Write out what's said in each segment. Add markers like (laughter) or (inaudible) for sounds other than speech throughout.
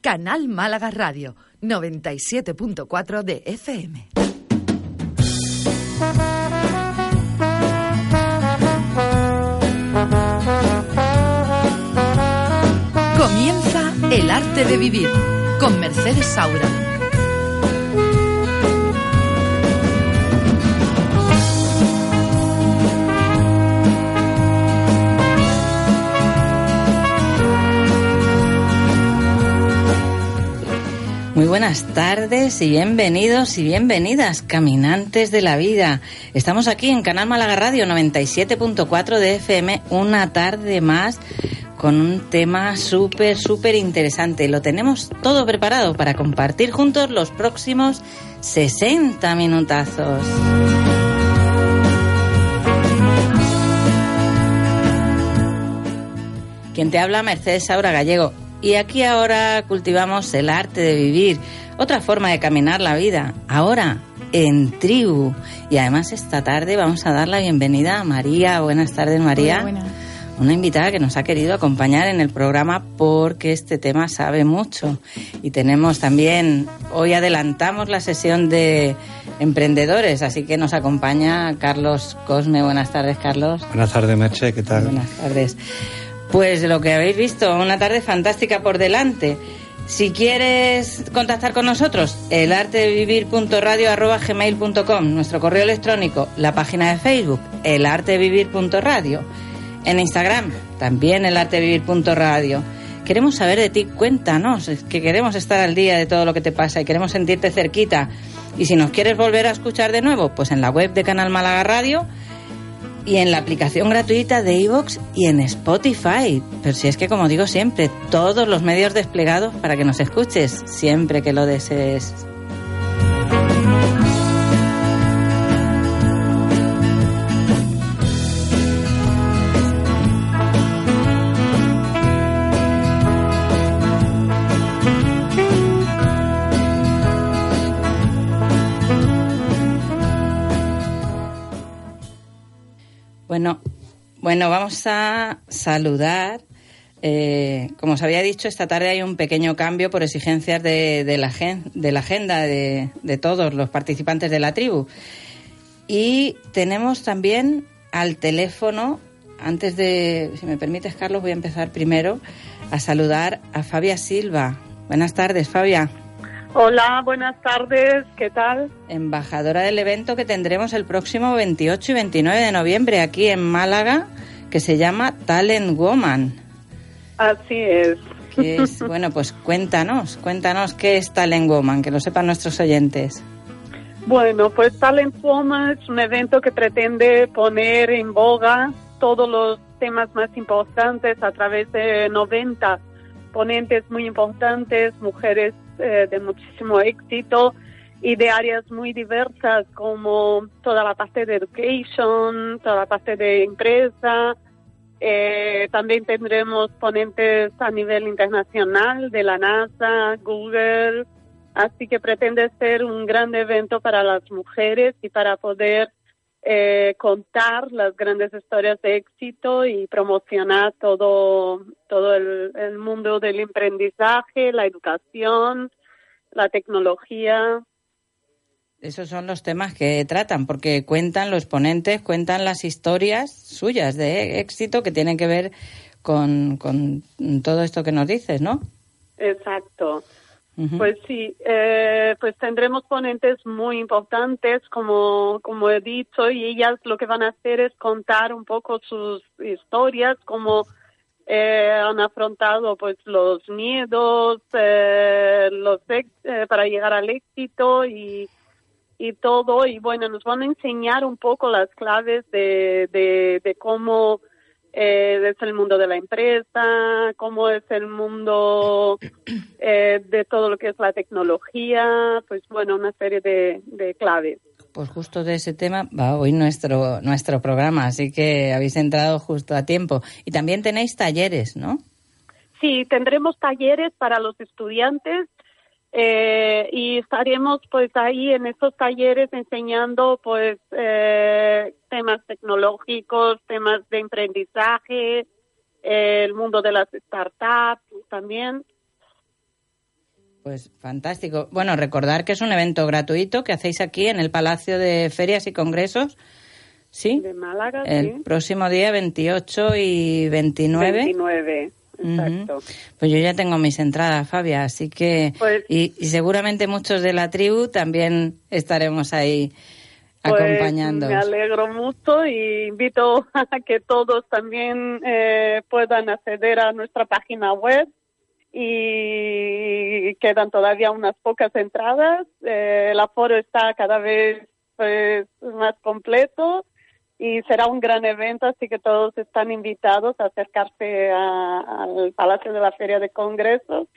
Canal Málaga Radio, 97.4 de FM. Comienza El arte de vivir con Mercedes Saura. Muy buenas tardes y bienvenidos y bienvenidas, caminantes de la vida. Estamos aquí en Canal Málaga Radio 97.4 de FM, una tarde más con un tema súper, súper interesante. Lo tenemos todo preparado para compartir juntos los próximos 60 minutazos. Quien te habla, Mercedes Saura Gallego. Y aquí ahora cultivamos el arte de vivir, otra forma de caminar la vida, ahora en tribu. Y además esta tarde vamos a dar la bienvenida a María. Buenas tardes, María. Una invitada que nos ha querido acompañar en el programa porque este tema sabe mucho. Y tenemos también, hoy adelantamos la sesión de emprendedores, así que nos acompaña Carlos Cosme. Buenas tardes, Carlos. Buenas tardes, Merche, ¿qué tal? Buenas tardes. Pues lo que habéis visto, una tarde fantástica por delante. Si quieres contactar con nosotros, el arte de vivir nuestro correo electrónico, la página de Facebook, el arte de vivir en Instagram, también el arte de vivir Queremos saber de ti, cuéntanos, que queremos estar al día de todo lo que te pasa y queremos sentirte cerquita. Y si nos quieres volver a escuchar de nuevo, pues en la web de Canal Málaga Radio y en la aplicación gratuita de iVoox y en Spotify. Pero si es que, como digo siempre, todos los medios desplegados para que nos escuches siempre que lo desees. Bueno, vamos a saludar. Eh, como os había dicho, esta tarde hay un pequeño cambio por exigencias de, la, de la, agenda de, de, todos los participantes de la tribu. Y tenemos también al teléfono, antes de, si me permites, Carlos, voy a empezar primero a saludar a Fabia Silva. Buenas tardes, Fabia. Hola, buenas tardes, ¿qué tal? Embajadora del evento que tendremos el próximo 28 y 29 de noviembre aquí en Málaga, que se llama Talent Woman. Así es. (laughs) bueno, pues cuéntanos, cuéntanos qué es Talent Woman, que lo sepan nuestros oyentes. Bueno, pues Talent Woman es un evento que pretende poner en boga todos los temas más importantes a través de 90 ponentes muy importantes, mujeres eh, de muchísimo éxito y de áreas muy diversas como toda la parte de education, toda la parte de empresa. Eh, también tendremos ponentes a nivel internacional de la NASA, Google. Así que pretende ser un gran evento para las mujeres y para poder eh, contar las grandes historias de éxito y promocionar todo, todo el, mundo del emprendizaje, la educación, la tecnología. Esos son los temas que tratan, porque cuentan los ponentes, cuentan las historias suyas de éxito que tienen que ver con, con todo esto que nos dices, ¿no? Exacto. Pues sí, eh, pues tendremos ponentes muy importantes, como, como he dicho, y ellas lo que van a hacer es contar un poco sus historias, cómo eh, han afrontado pues los miedos, eh, los para llegar al éxito y, y todo. Y bueno, nos van a enseñar un poco las claves de, de cómo eh, es el mundo de la empresa, cómo es el mundo eh, de todo lo que es la tecnología, pues bueno, una serie de, claves. Pues justo de ese tema va hoy nuestro, nuestro programa, así que habéis entrado justo a tiempo. Y también tenéis talleres, ¿no? Sí, tendremos talleres para los estudiantes eh, y estaremos pues ahí en esos talleres enseñando pues eh, temas tecnológicos, temas de emprendizaje, el mundo de las startups también. Pues fantástico. Bueno, recordar que es un evento gratuito que hacéis aquí en el Palacio de Ferias y Congresos. ¿Sí? De Málaga, El próximo día 28 y 29. 29, exacto. Pues yo ya tengo mis entradas, Fabia, así que... Pues- y, y seguramente muchos de la tribu también estaremos ahí Pues acompañando. me alegro mucho y invito (laughs) a que todos también eh, puedan acceder a nuestra página web y quedan todavía unas pocas entradas. Eh, el aforo está cada vez pues, más completo y será un gran evento, así que todos están invitados a acercarse a- al Palacio de la Feria de Congresos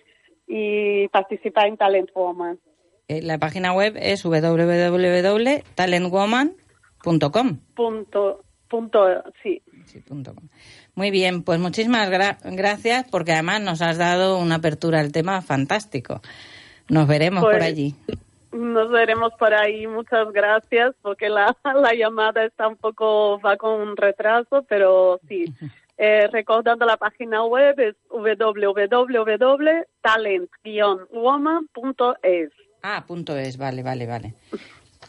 y participar en Talent Woman. Eh, La página web es www.talentwoman.com. Punto, punto, sí. Sí, punto com. Muy bien, pues muchísimas gra- gracias porque además nos has dado una apertura al tema fantástico. Nos veremos Pues, por allí. Nos veremos por ahí. Muchas gracias, porque la, (laughs) la llamada está un poco, va con un retraso, pero sí. (laughs) Eh, recordando la página web es www.talent-woman.es. Ah, punto es, vale, vale, vale.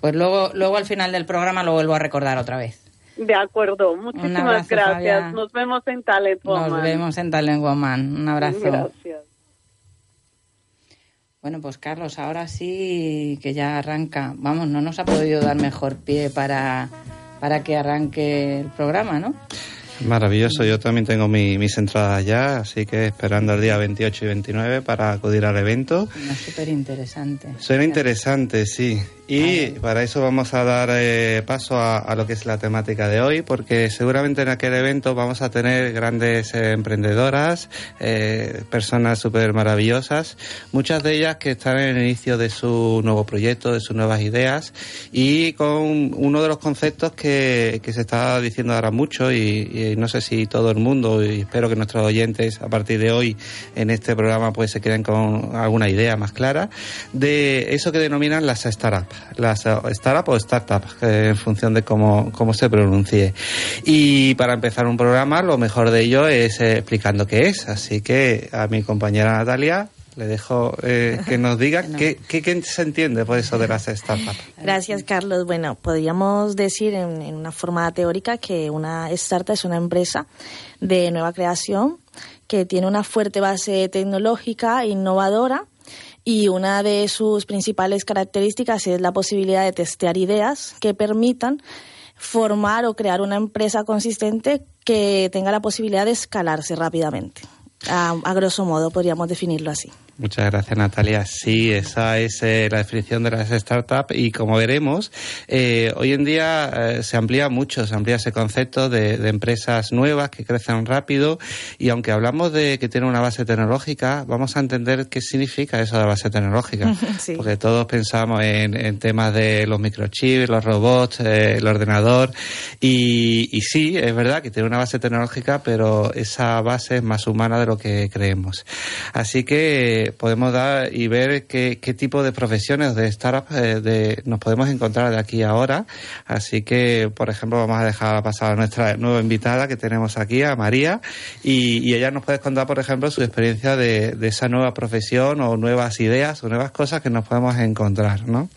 Pues luego, luego al final del programa lo vuelvo a recordar otra vez. De acuerdo. Muchísimas abrazo, gracias. Fabia. Nos vemos en Talent Woman. Nos vemos en Talent Woman. Un abrazo. Gracias. Bueno, pues Carlos, ahora sí que ya arranca. Vamos, no nos ha podido dar mejor pie para, para que arranque el programa, ¿no? Maravilloso, yo también tengo mi- mis entradas ya, así que esperando el día 28 y 29 para acudir al evento. Es súper interesante. Suena interesante, sí. Y para eso vamos a dar eh, paso a, a lo que es la temática de hoy, porque seguramente en aquel evento vamos a tener grandes eh, emprendedoras, eh, personas súper maravillosas, muchas de ellas que están en el inicio de su nuevo proyecto, de sus nuevas ideas, y con uno de los conceptos que, que se está diciendo ahora mucho, y, y no sé si todo el mundo, y espero que nuestros oyentes a partir de hoy en este programa pues se queden con alguna idea más clara, de eso que denominan las startups, las eh, startup o startups, eh, en función de cómo, cómo se pronuncie. Y para empezar un programa, lo mejor de ello es eh, explicando qué es. Así que a mi compañera Natalia le dejo eh, que nos diga (laughs) qué, qué, qué se entiende por eso de las startups. Gracias, Carlos. Bueno, podríamos decir en, en una forma teórica que una startup es una empresa de nueva creación que tiene una fuerte base tecnológica, innovadora, y una de sus principales características es la posibilidad de testear ideas que permitan formar o crear una empresa consistente que tenga la posibilidad de escalarse rápidamente. A, a grosso modo podríamos definirlo así. Muchas gracias, Natalia. Sí, esa es eh, la definición de las startups y como veremos, eh, hoy en día eh, se amplía mucho, se amplía ese concepto de, de, empresas nuevas que crecen rápido y aunque hablamos de que tiene una base tecnológica, vamos a entender qué significa eso de base tecnológica. (laughs) Sí. Porque todos pensamos en, en, temas de los microchips, los robots, eh, el ordenador y, y sí, es verdad que tiene una base tecnológica, pero esa base es más humana de lo que creemos. Así que podemos dar y ver qué, qué tipo de profesiones de startups eh, de, nos podemos encontrar de aquí a ahora. Así que, por ejemplo, vamos a dejar pasar a nuestra nueva invitada que tenemos aquí, a María, y, ella nos puede contar, por ejemplo, su experiencia de, de, esa nueva profesión o nuevas ideas o nuevas cosas que nos podemos encontrar, ¿no?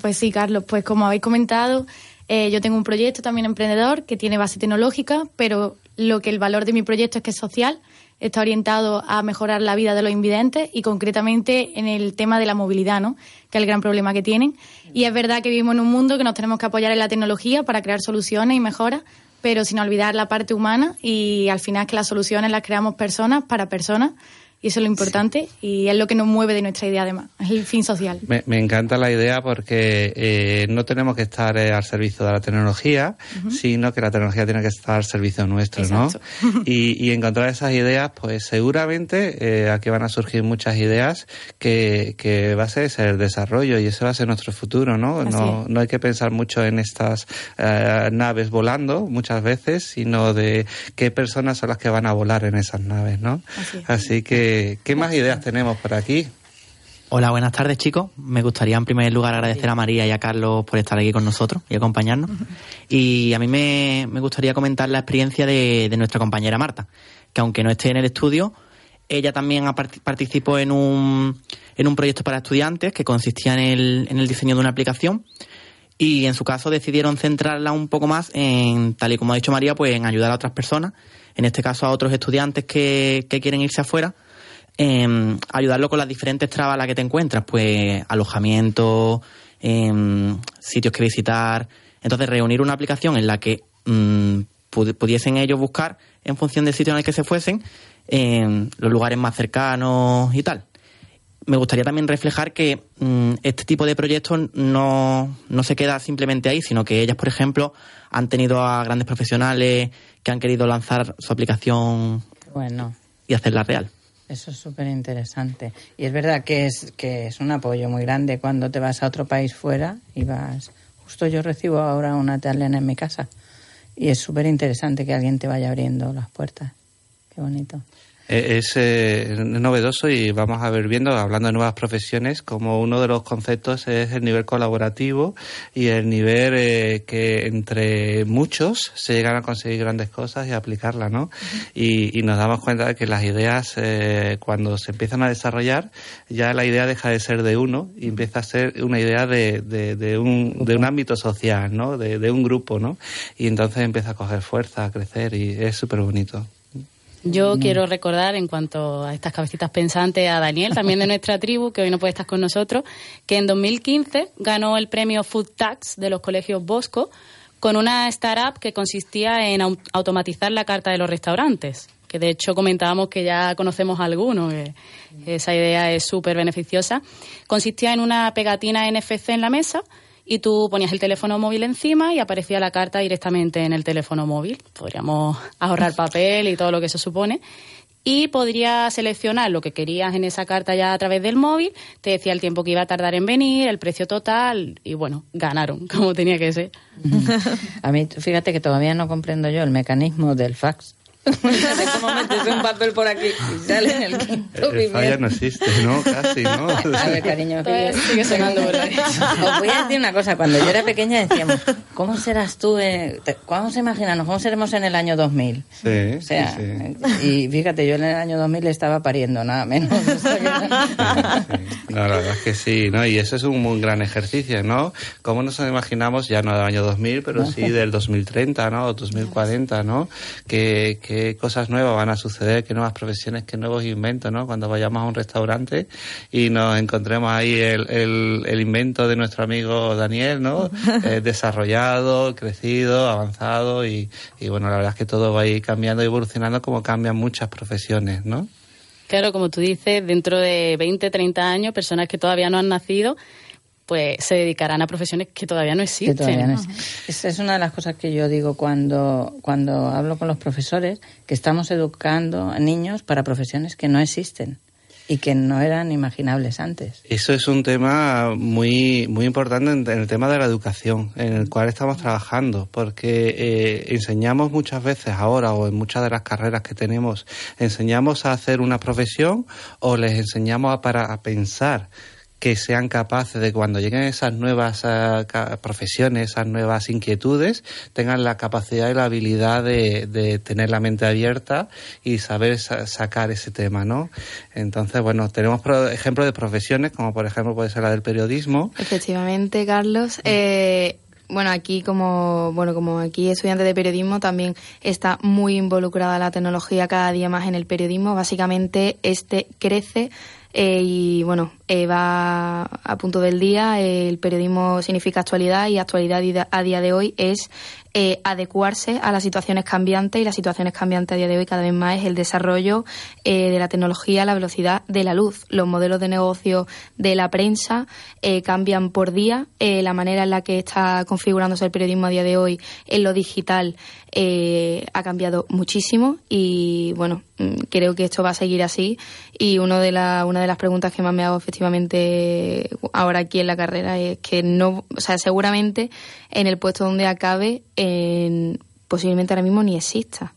Pues sí, Carlos, pues como habéis comentado, eh, yo tengo un proyecto también emprendedor que tiene base tecnológica, pero lo que el valor de mi proyecto es que es social está orientado a mejorar la vida de los invidentes y concretamente en el tema de la movilidad, ¿no? que es el gran problema que tienen. Y es verdad que vivimos en un mundo que nos tenemos que apoyar en la tecnología para crear soluciones y mejoras, pero sin olvidar la parte humana y al final que las soluciones las creamos personas para personas. Y eso es lo importante sí. y es lo que nos mueve de nuestra idea, además, es el fin social. Me, me encanta la idea porque eh, no tenemos que estar eh, al servicio de la tecnología, uh -huh. sino que la tecnología tiene que estar al servicio nuestro, Exacto. ¿no? (laughs) y, y, encontrar esas ideas, pues seguramente eh, aquí van a surgir muchas ideas que, que, va a ser el desarrollo y ese va a ser nuestro futuro, ¿no? No, no, hay que pensar mucho en estas eh, naves volando muchas veces, sino de qué personas son las que van a volar en esas naves, ¿no? Así, Así que ¿Qué más ideas tenemos por aquí? Hola, buenas tardes chicos. Me gustaría en primer lugar agradecer a María y a Carlos por estar aquí con nosotros y acompañarnos. Y a mí me, me gustaría comentar la experiencia de, de, nuestra compañera Marta, que aunque no esté en el estudio, ella también participó en un, en un proyecto para estudiantes que consistía en el, en el diseño de una aplicación y en su caso decidieron centrarla un poco más en, tal y como ha dicho María, pues en ayudar a otras personas, en este caso a otros estudiantes que, que quieren irse afuera, eh, ayudarlo con las diferentes trabas a las que te encuentras, pues alojamiento, eh, sitios que visitar. Entonces, reunir una aplicación en la que mm, pudiesen ellos buscar en función del sitio en el que se fuesen en los lugares más cercanos y tal. Me gustaría también reflejar que mm, este tipo de proyectos no, no se queda simplemente ahí, sino que ellas, por ejemplo, han tenido a grandes profesionales que han querido lanzar su aplicación bueno. y hacerla real. Eso es súper interesante. Y es verdad que es, que es un apoyo muy grande cuando te vas a otro país fuera y vas... Justo yo recibo ahora una italiana en mi casa y es súper interesante que alguien te vaya abriendo las puertas. Qué bonito. Eh, es eh, novedoso y vamos a ver viendo, hablando de nuevas profesiones, como uno de los conceptos es el nivel colaborativo y el nivel eh, que entre muchos se llegan a conseguir grandes cosas y aplicarlas, ¿no? y, y, nos damos cuenta de que las ideas, cuando se empiezan a desarrollar, ya la idea deja de ser de uno y empieza a ser una idea de, de, de un, de un ámbito social, ¿no? De, de un grupo, ¿no? Y entonces empieza a coger fuerza, a crecer y es súper bonito. Yo quiero recordar, en cuanto a estas cabecitas pensantes, a Daniel, también de nuestra tribu, que hoy no puede estar con nosotros, que en 2015 ganó el premio Food Tax de los colegios Bosco con una startup que consistía en automatizar la carta de los restaurantes. Que de hecho comentábamos que ya conocemos algunos, que esa idea es súper beneficiosa. Consistía en una pegatina NFC en la mesa y tú ponías el teléfono móvil encima y aparecía la carta directamente en el teléfono móvil. Podríamos ahorrar (laughs) papel y todo lo que eso supone. Y podrías seleccionar lo que querías en esa carta ya a través del móvil, te decía el tiempo que iba a tardar en venir, el precio total, y bueno, ganaron, (laughs) como tenía que ser. (laughs) A mí, fíjate que todavía no comprendo yo el mecanismo del fax. Cómo metes un papel por aquí y sale en el quinto el, falla no existe, ¿no? Casi, ¿no? (laughs) A ver, cariño, sigue sonando por (laughs) ahí. Os voy a decir una cosa. Cuando yo era pequeña decíamos, ¿cómo serás tú? Eh? ¿Cómo se imaginan? ¿Cómo seremos en el año 2000? Sí, o sea, sí, Y fíjate, yo en el año 2000 estaba pariendo, nada menos. (laughs) No, la verdad es que sí, ¿no? Y eso es un muy gran ejercicio, ¿no? ¿Cómo nos imaginamos, ya no del año 2000, pero sí del 2030, ¿no? O 2040, ¿no? que qué cosas nuevas van a suceder, qué nuevas profesiones, qué nuevos inventos, ¿no? Cuando vayamos a un restaurante y nos encontremos ahí el, el, invento de nuestro amigo Daniel, ¿no? (laughs) Eh, desarrollado, crecido, avanzado y, y bueno, la verdad es que todo va a ir cambiando y evolucionando como cambian muchas profesiones, ¿no? Claro, como tú dices, dentro de 20, 30 años, personas que todavía no han nacido pues se dedicarán a profesiones que todavía no existen. Esa es una de las cosas que yo digo cuando, cuando hablo con los profesores, que estamos educando a niños para profesiones que no existen y que no eran imaginables antes. Eso es un tema muy muy importante en, el tema de la educación, en el cual estamos trabajando, porque eh, enseñamos muchas veces ahora o en muchas de las carreras que tenemos, enseñamos a hacer una profesión o les enseñamos a, para a pensar que sean capaces de cuando lleguen esas nuevas uh, profesiones, esas nuevas inquietudes, tengan la capacidad y la habilidad de, tener la mente abierta y saber sa sacar ese tema, ¿no? Entonces, bueno, tenemos ejemplos de profesiones, como por ejemplo puede ser la del periodismo. Efectivamente, Carlos. Eh, bueno, aquí como bueno como aquí estudiante de periodismo también está muy involucrada la tecnología cada día más en el periodismo. Básicamente este crece eh, y bueno, eh, va a punto del día. el periodismo significa actualidad y actualidad a día de hoy es eh, adecuarse a las situaciones cambiantes y las situaciones cambiantes a día de hoy cada vez más es el desarrollo eh, de la tecnología, la velocidad de la luz. Los modelos de negocio de la prensa eh, cambian por día. Eh, la manera en la que está configurándose el periodismo a día de hoy en lo digital eh, ha cambiado muchísimo y bueno, mm, creo que esto va a seguir así y uno de la, una de las preguntas que más me hago efectivamente ahora aquí en la carrera es que no, o sea, seguramente en el puesto donde acabe en, posiblemente ahora mismo ni exista,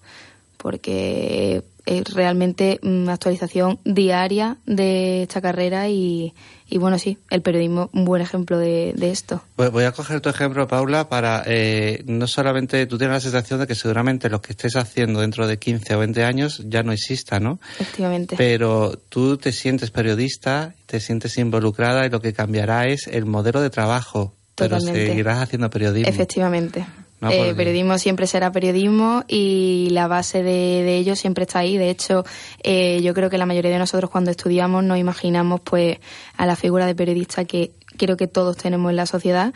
porque es realmente una actualización diaria de esta carrera y, y bueno, sí, el periodismo un buen ejemplo de, esto. Voy a coger tu ejemplo, Paula, para eh, no solamente tú tienes la sensación de que seguramente lo que estés haciendo dentro de 15 o 20 años ya no exista, ¿no? Efectivamente. Pero tú te sientes periodista, te sientes involucrada y lo que cambiará es el modelo de trabajo. Totalmente. Pero seguirás haciendo periodismo. Efectivamente. Eh, periodismo siempre será periodismo y la base de, ello siempre está ahí. De hecho, eh, yo creo que la mayoría de nosotros cuando estudiamos nos imaginamos pues a la figura de periodista que creo que todos tenemos en la sociedad,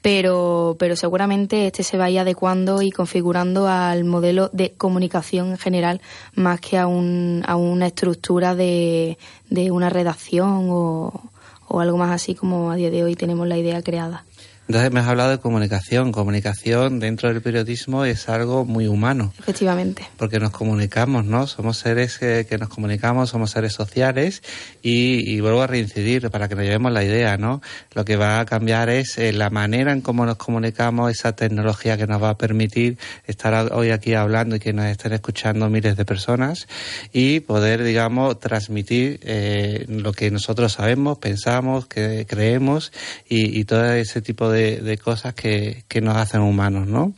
pero, pero seguramente este se vaya adecuando y configurando al modelo de comunicación en general más que a, un, a una estructura de, de una redacción o, o algo más así como a día de hoy tenemos la idea creada. Entonces me has hablado de comunicación. Comunicación dentro del periodismo es algo muy humano. Efectivamente. Porque nos comunicamos, ¿no? Somos seres que, nos comunicamos, somos seres sociales y, vuelvo a reincidir para que nos llevemos la idea, ¿no? Lo que va a cambiar es eh, la manera en cómo nos comunicamos, esa tecnología que nos va a permitir estar hoy aquí hablando y que nos estén escuchando miles de personas y poder, digamos, transmitir eh, lo que nosotros sabemos, pensamos, que creemos y, y todo ese tipo de de, cosas que, que, nos hacen humanos, ¿no?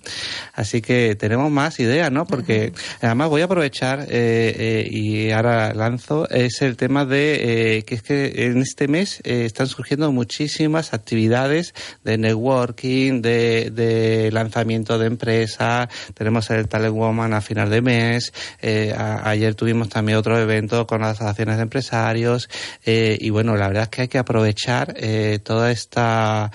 Así que tenemos más ideas, ¿no? Porque además voy a aprovechar eh, eh, y ahora lanzo, es el tema de eh, que es que en este mes están surgiendo muchísimas actividades de networking, de, de lanzamiento de empresas, tenemos el Talent Woman a final de mes, ayer tuvimos también otro evento con las asociaciones de empresarios y bueno, la verdad es que hay que aprovechar toda esta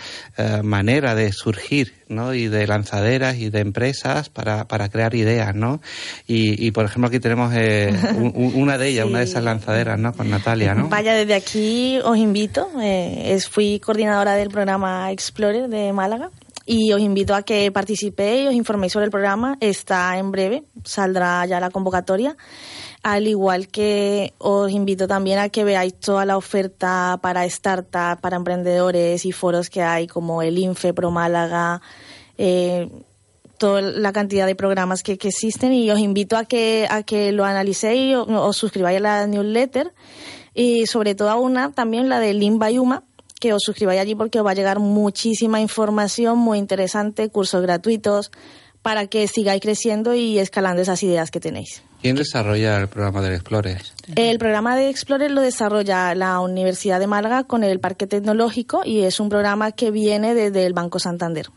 manera de surgir ¿no? y de lanzaderas y de empresas para, para crear ideas. ¿no? Y, y por ejemplo aquí tenemos eh, (laughs) una de ellas, una de esas lanzaderas ¿no? con Natalia. ¿no? Vaya, desde aquí os invito. Eh, fui coordinadora del programa Explorer de Málaga y os invito a que participéis, os informéis sobre el programa. Está en breve, saldrá ya la convocatoria. Al igual que os invito también a que veáis toda la oferta para startups, para emprendedores y foros que hay, como el INFE Pro Málaga, eh, toda la cantidad de programas que, existen. Y os invito a que, a que lo analicéis o os suscribáis a la newsletter. Y sobre todo a una también la de Limbayuma que os suscribáis allí porque os va a llegar muchísima información muy interesante, cursos gratuitos para que sigáis creciendo y escalando esas ideas que tenéis. ¿Quién desarrolla el programa del Explorer? El programa de Explorer lo desarrolla la Universidad de Málaga con el Parque Tecnológico y es un programa que viene desde el Banco Santander.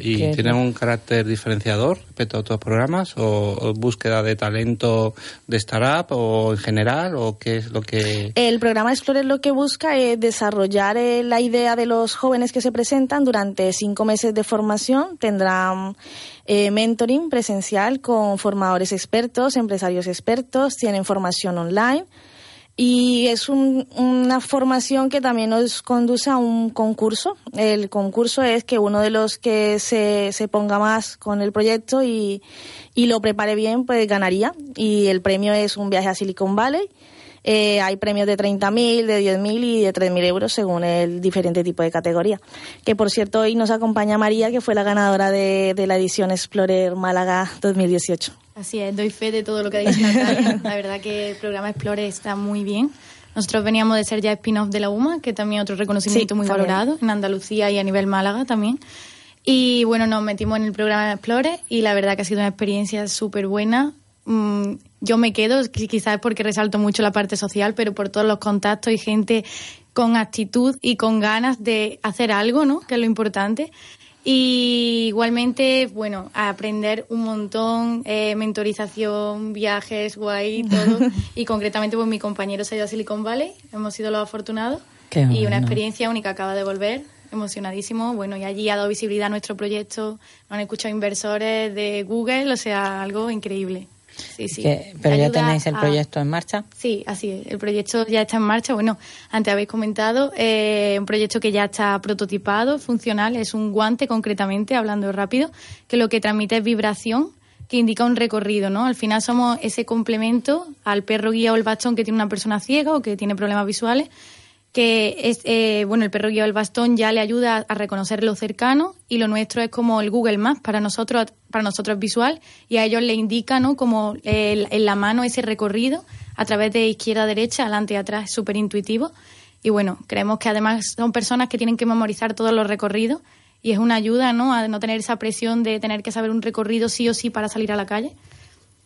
¿Y tiene un carácter diferenciador respecto a otros programas? O, búsqueda de talento de startup o en general? ¿O qué es lo que.? El programa Explorer lo que busca es desarrollar eh, la idea de los jóvenes que se presentan durante cinco meses de formación. Tendrán eh, mentoring presencial con formadores expertos, empresarios expertos, tienen formación online y es una formación que también nos conduce a un concurso. El concurso es que uno de los que se, se ponga más con el proyecto y, y lo prepare bien, pues ganaría. Y el premio es un viaje a Silicon Valley. Eh, hay premios de 30.000, de 10.000 y de 3.000 euros según el diferente tipo de categoría. Que por cierto, hoy nos acompaña María, que fue la ganadora de, de la edición Explorer Málaga 2018. Así es, doy fe de todo lo que ha dicho Natalia. La verdad que el programa Explore está muy bien. Nosotros veníamos de ser ya spin-off de la UMA, que también otro reconocimiento muy valorado en Andalucía y a nivel Málaga también. Y bueno, nos metimos en el programa Explore y la verdad que ha sido una experiencia súper buena. Mm, yo me quedo, quizás porque resalto mucho la parte social, pero por todos los contactos y gente con actitud y con ganas de hacer algo, ¿no? Que es lo importante. Y igualmente, bueno, aprender un montón, eh, mentorización, viajes, guay, todo. (laughs) y concretamente, pues mi compañero se ha ido a Silicon Valley, hemos sido los afortunados. y una experiencia única acaba de volver, emocionadísimo. Bueno, y allí ha dado visibilidad a nuestro proyecto, nos han escuchado inversores de Google, o sea, algo increíble. Sí, sí. ¿Pero ya tenéis el proyecto en marcha? Sí, así es. El proyecto ya está en marcha. Bueno, antes habéis comentado, eh, un proyecto que ya está prototipado, funcional. Es un guante, concretamente, hablando rápido, que lo que transmite es vibración que indica un recorrido, ¿no? Al final somos ese complemento al perro guía o el bastón que tiene una persona ciega o que tiene problemas visuales que es, eh, bueno, el perro guía el bastón ya le ayuda a reconocer lo cercano y lo nuestro es como el Google Maps para nosotros, para nosotros es visual y a ellos le indica, ¿no? Como en la mano ese recorrido a través de izquierda a derecha, adelante y atrás, súper intuitivo. Y bueno, creemos que además son personas que tienen que memorizar todos los recorridos y es una ayuda, ¿no? A no tener esa presión de tener que saber un recorrido sí o sí para salir a la calle.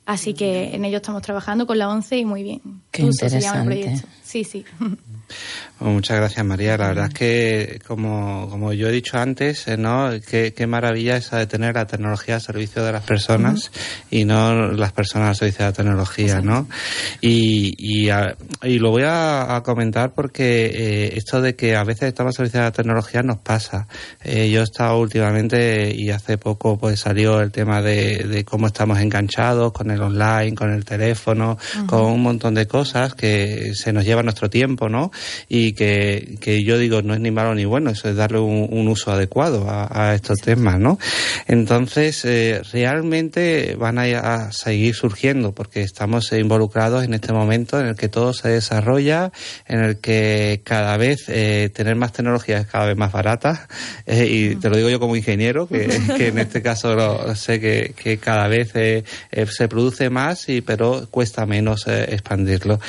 Así que en ello estamos trabajando con la ONCE y muy bien. Qué interesante. Sí, sí. muchas gracias, María. La verdad es que, como, como yo he dicho antes, eh, ¿no? Qué, qué maravilla esa de tener la tecnología al servicio de las personas y no las personas al servicio de la tecnología, ¿no? Y, y, y, lo voy a, comentar porque eh, esto de que a veces estamos al servicio de la tecnología nos pasa. Eh, yo he estado últimamente y hace poco pues salió el tema de, de cómo estamos enganchados con el online, con el teléfono, con un montón de cosas que se nos lleva nuestro tiempo, ¿no? Y que, que yo digo, no es ni malo ni bueno, eso es darle un, uso adecuado a, estos temas, ¿no? Entonces, eh, realmente van a, seguir surgiendo porque estamos involucrados en este momento en el que todo se desarrolla, en el que cada vez eh, tener más tecnología es cada vez más barata, eh, y te lo digo yo como ingeniero, que, (laughs) que en este caso lo, sé que, que cada vez se produce más, y, pero cuesta menos expandirlo.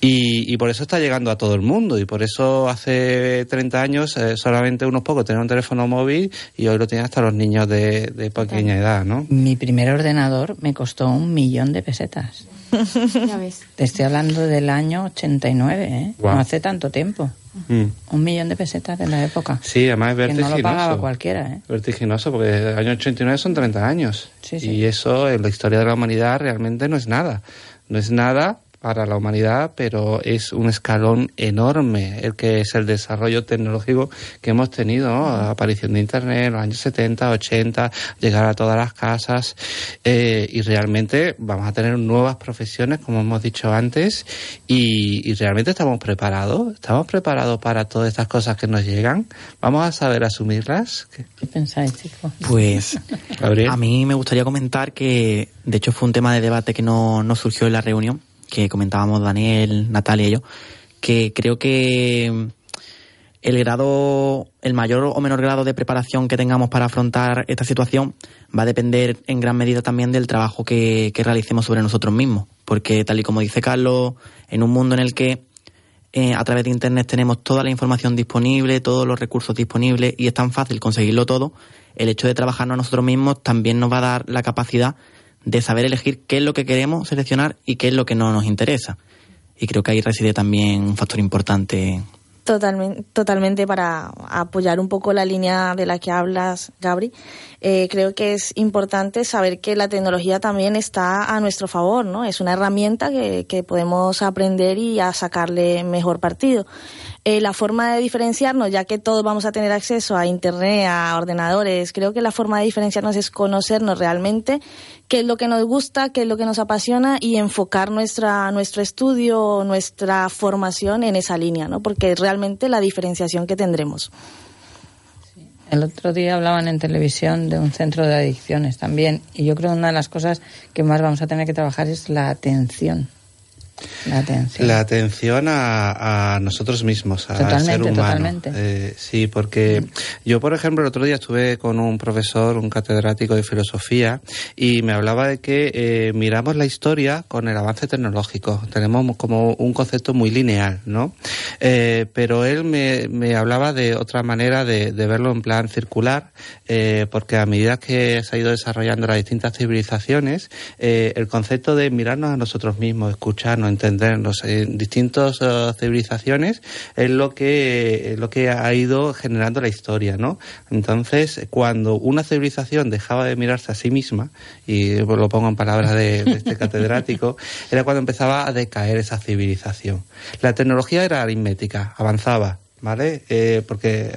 Y, y por eso está llegando a todo el mundo y por eso hace 30 años eh, solamente unos pocos tenían un teléfono móvil y hoy lo tienen hasta los niños de, pequeña edad, ¿no? Mi primer ordenador me costó un millón de pesetas. Ya ves. Te estoy hablando del año 89, ¿eh? No hace tanto tiempo. Mm. Un millón de pesetas de la época. Sí, además es vertiginoso. Que no lo pagaba cualquiera, ¿eh? Vertiginoso, porque el año 89 son 30 años. Sí, sí. Y eso en la historia de la humanidad realmente no es nada. No es nada para la humanidad, pero es un escalón enorme el que es el desarrollo tecnológico que hemos tenido, la aparición de Internet en los años 70, 80, llegar a todas las casas eh, y realmente vamos a tener nuevas profesiones, como hemos dicho antes, y, realmente estamos preparados, estamos preparados para todas estas cosas que nos llegan, vamos a saber asumirlas. ¿Qué, pensáis, chicos? Pues (laughs) a mí me gustaría comentar que, de hecho, fue un tema de debate que no, no surgió en la reunión que comentábamos Daniel, Natalia y yo, que creo que el grado, el mayor o menor grado de preparación que tengamos para afrontar esta situación va a depender en gran medida también del trabajo que, realicemos sobre nosotros mismos. Porque tal y como dice Carlos, en un mundo en el que eh, a través de Internet tenemos toda la información disponible, todos los recursos disponibles y es tan fácil conseguirlo todo, el hecho de trabajarnos a nosotros mismos también nos va a dar la capacidad de saber elegir qué es lo que queremos seleccionar y qué es lo que no nos interesa. Y creo que ahí reside también un factor importante. Totalmente, totalmente para apoyar un poco la línea de la que hablas, Gabri. Eh, creo que es importante saber que la tecnología también está a nuestro favor, ¿no? Es una herramienta que, que podemos aprender y a sacarle mejor partido. Eh, la forma de diferenciarnos, ya que todos vamos a tener acceso a Internet, a ordenadores, creo que la forma de diferenciarnos es conocernos realmente qué es lo que nos gusta, qué es lo que nos apasiona y enfocar nuestra, nuestro estudio, nuestra formación en esa línea, ¿no? porque es realmente la diferenciación que tendremos. El otro día hablaban en televisión de un centro de adicciones también y yo creo que una de las cosas que más vamos a tener que trabajar es la atención. La atención. La atención a, nosotros mismos, al ser humano. Totalmente. Eh, sí, porque yo, por ejemplo, el otro día estuve con un profesor, un catedrático de filosofía, y me hablaba de que eh, miramos la historia con el avance tecnológico. Tenemos como un concepto muy lineal, ¿no? Eh, pero él me, me, hablaba de otra manera de, de verlo en plan circular, porque a medida que se ha ido desarrollando las distintas civilizaciones, el concepto de mirarnos a nosotros mismos, escucharnos, entendernos en distintas eh, civilizaciones es lo que lo que ha ido generando la historia, ¿no? Entonces, cuando una civilización dejaba de mirarse a sí misma, y lo pongo en palabras de, este (laughs) catedrático, era cuando empezaba a decaer esa civilización. La tecnología era aritmética, avanzaba, ¿vale? Eh, porque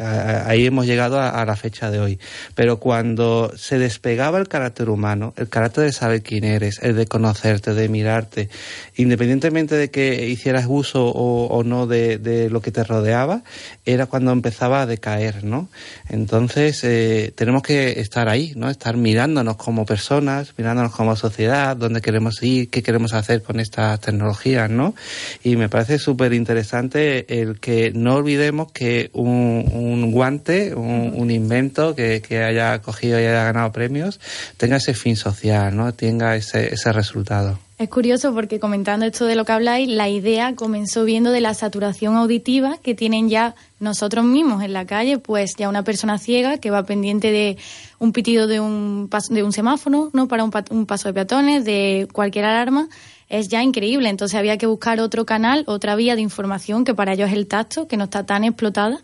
ahí hemos llegado a, la fecha de hoy. Pero cuando se despegaba el carácter humano, el carácter de saber quién eres, el de conocerte, de mirarte, independientemente de que hicieras uso o, no de, lo que te rodeaba, era cuando empezaba a decaer, ¿no? Entonces, eh, tenemos que estar ahí, ¿no? Estar mirándonos como personas, mirándonos como sociedad, dónde queremos ir, qué queremos hacer con estas tecnologías, ¿no? Y me parece súper interesante el que no olvidemos que un, guante, un, invento que, haya cogido y haya ganado premios, tenga ese fin social, ¿no? Tenga ese, ese resultado. Es curioso porque comentando esto de lo que habláis, la idea comenzó viendo de la saturación auditiva que tienen ya nosotros mismos en la calle, pues ya una persona ciega que va pendiente de un pitido de un, de un semáforo, ¿no? Para un, un paso de peatones, de cualquier alarma, es ya increíble. Entonces había que buscar otro canal, otra vía de información que para ellos es el tacto, que no está tan explotada,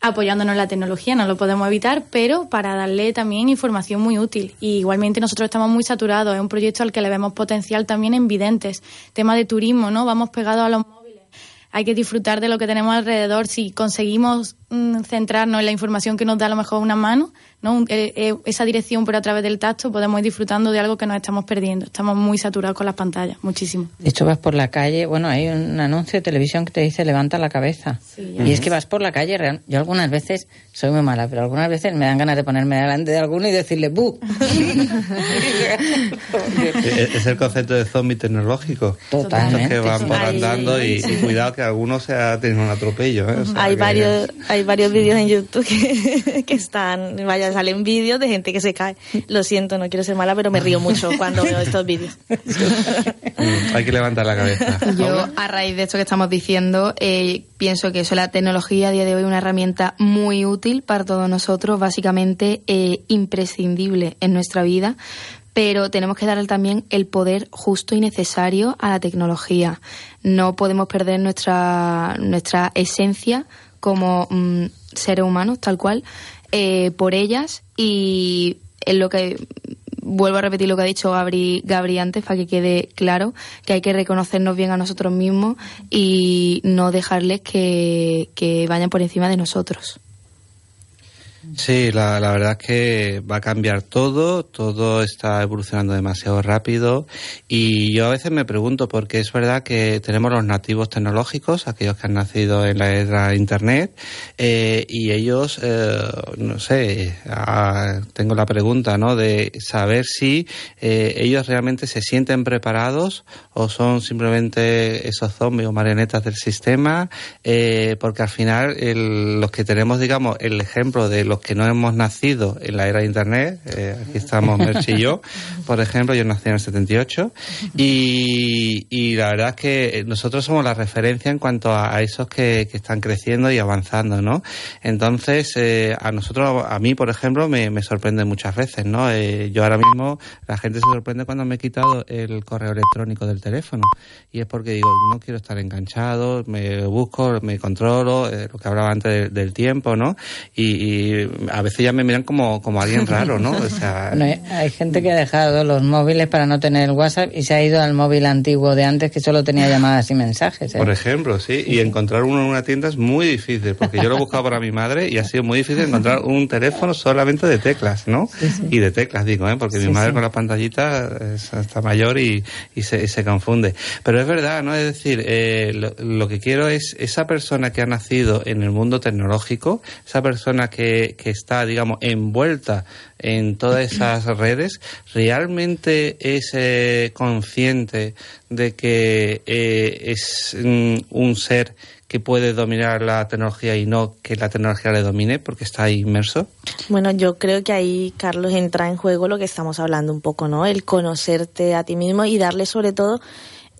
apoyándonos en la tecnología, no lo podemos evitar, pero para darle también información muy útil. Y igualmente nosotros estamos muy saturados, es un proyecto al que le vemos potencial también en videntes, tema de turismo, ¿no? Vamos pegados a los móviles. Hay que disfrutar de lo que tenemos alrededor. Si conseguimos mm, centrarnos en la información que nos da a lo mejor una mano, ¿no? Eh, eh, esa dirección, pero a través del tacto podemos ir disfrutando de algo que nos estamos perdiendo. Estamos muy saturados con las pantallas, muchísimo. De hecho, vas por la calle, bueno, hay un anuncio de televisión que te dice levanta la cabeza. y es que vas por la calle, yo algunas veces soy muy mala, pero algunas veces me dan ganas de ponerme delante de alguno y decirle ¡bu! (laughs) es el concepto de zombie tecnológico. Totalmente. que van por andando y, cuidado que alguno sea tenido un atropello. ¿eh? hay, varios, hay varios vídeos en YouTube que, (laughs) que están, vaya salen vídeos de gente que se cae. Lo siento, no quiero ser mala, pero me río mucho cuando veo estos vídeos. (laughs) Mm, hay que levantar la cabeza. Yo, a raíz de esto que estamos diciendo, eh, pienso que eso, la tecnología a día de hoy es una herramienta muy útil para todos nosotros, básicamente eh, imprescindible en nuestra vida pero tenemos que darle también el poder justo y necesario a la tecnología. No podemos perder nuestra, nuestra esencia como mm, seres humanos, tal cual, eh, por ellas y en lo que vuelvo a repetir lo que ha dicho Gabri, Gabri antes para que quede claro que hay que reconocernos bien a nosotros mismos y no dejarles que, que vayan por encima de nosotros. Sí, la, verdad es que va a cambiar todo, todo está evolucionando demasiado rápido y yo a veces me pregunto porque es verdad que tenemos los nativos tecnológicos, aquellos que han nacido en la era Internet eh, y ellos, eh, no sé, tengo la pregunta, ¿no? De saber si eh, ellos realmente se sienten preparados o son simplemente esos zombies o marionetas del sistema, porque al final los que tenemos, digamos, el ejemplo de los que no hemos nacido en la era de Internet, eh, aquí estamos (laughs) Merchi y yo, por ejemplo, yo nací en el 78, y, y la verdad es que nosotros somos la referencia en cuanto a, esos que, que, están creciendo y avanzando, ¿no? Entonces, eh, a nosotros, a mí, por ejemplo, me, me sorprende muchas veces, ¿no? Eh, yo ahora mismo, la gente se sorprende cuando me he quitado el correo electrónico del teléfono, y es porque digo, no quiero estar enganchado, me busco, me controlo, lo que hablaba antes del tiempo, ¿no? y, a veces ya me miran como, como alguien raro, ¿no? O sea... (laughs) hay gente que ha dejado los móviles para no tener WhatsApp y se ha ido al móvil antiguo de antes que solo tenía llamadas y mensajes. ¿eh? Por ejemplo, sí, y encontrar uno en una tienda es muy difícil, porque yo lo he buscado para mi madre y ha sido muy difícil encontrar un teléfono solamente de teclas, ¿no? Y de teclas, digo, ¿eh? porque mi madre con la pantallita está mayor y, y, se, se, confunde. Pero es verdad, ¿no? Es decir, eh, lo, lo que quiero es esa persona que ha nacido en el mundo tecnológico, esa persona que, que está, digamos, envuelta en todas esas (clears throat) redes, realmente es eh, consciente de que eh, es mm, un ser que puede dominar la tecnología y no que la tecnología le domine porque está ahí inmerso? Bueno, yo creo que ahí, Carlos, entra en juego lo que estamos hablando un poco, ¿no? El conocerte a ti mismo y darle sobre todo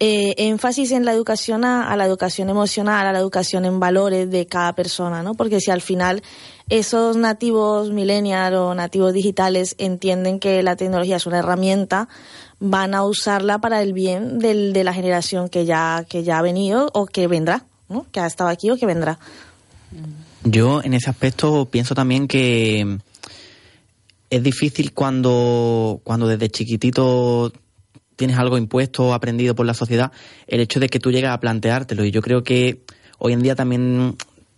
eh, énfasis en la educación a, la educación emocional, a la educación en valores de cada persona, ¿no? Porque si al final esos nativos millennials o nativos digitales entienden que la tecnología es una herramienta, van a usarla para el bien del, de la generación que ya, que ya ha venido o que vendrá, ¿no? Que ha estado aquí o que vendrá. Yo en ese aspecto pienso también que es difícil cuando, cuando desde chiquitito tienes algo impuesto o aprendido por la sociedad, el hecho de que tú llegas a planteártelo. Y yo creo que hoy en día también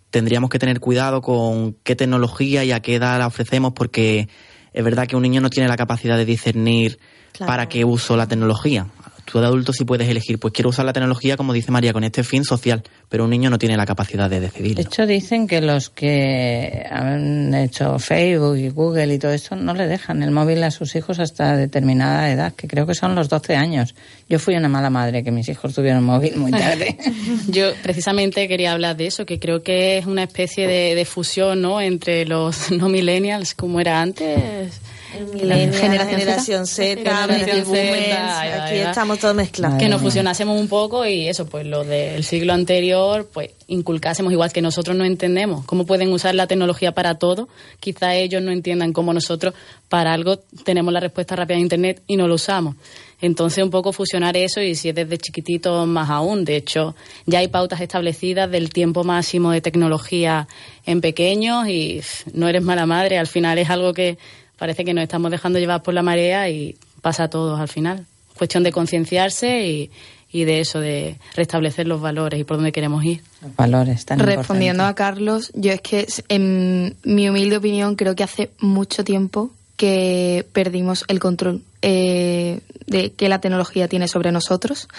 tendríamos que tener cuidado con qué tecnología y a qué edad la ofrecemos porque es verdad que un niño no tiene la capacidad de discernir para qué uso la tecnología tú de adulto sí puedes elegir, pues quiero usar la tecnología, como dice María, con este fin social, pero un niño no tiene la capacidad de decidir. De hecho, dicen que los que han hecho Facebook y Google y todo esto no le dejan el móvil a sus hijos hasta determinada edad, que creo que son los 12 años. Yo fui una mala madre, que mis hijos tuvieron móvil muy tarde. (laughs) Yo precisamente quería hablar de eso, que creo que es una especie de, de fusión ¿no? entre los no millennials, como era antes generación, Z, aquí estamos todos mezclados. Que nos fusionásemos un poco y eso, pues lo del siglo anterior, pues inculcásemos igual que nosotros no entendemos cómo pueden usar la tecnología para todo, quizá ellos no entiendan cómo nosotros para algo tenemos la respuesta rápida en Internet y no lo usamos. Entonces, un poco fusionar eso y si es desde chiquitito, más aún. De hecho, ya hay pautas establecidas del tiempo máximo de tecnología en pequeños y no eres mala madre. Al final es algo que parece que nos estamos dejando llevar por la marea y pasa a todos al final. Cuestión de concienciarse y, y de eso, de restablecer los valores y por dónde queremos ir. Los valores, tan Respondiendo a Carlos, yo es que, en mi humilde opinión, creo que hace mucho tiempo que perdimos el control eh, de que la tecnología tiene sobre nosotros.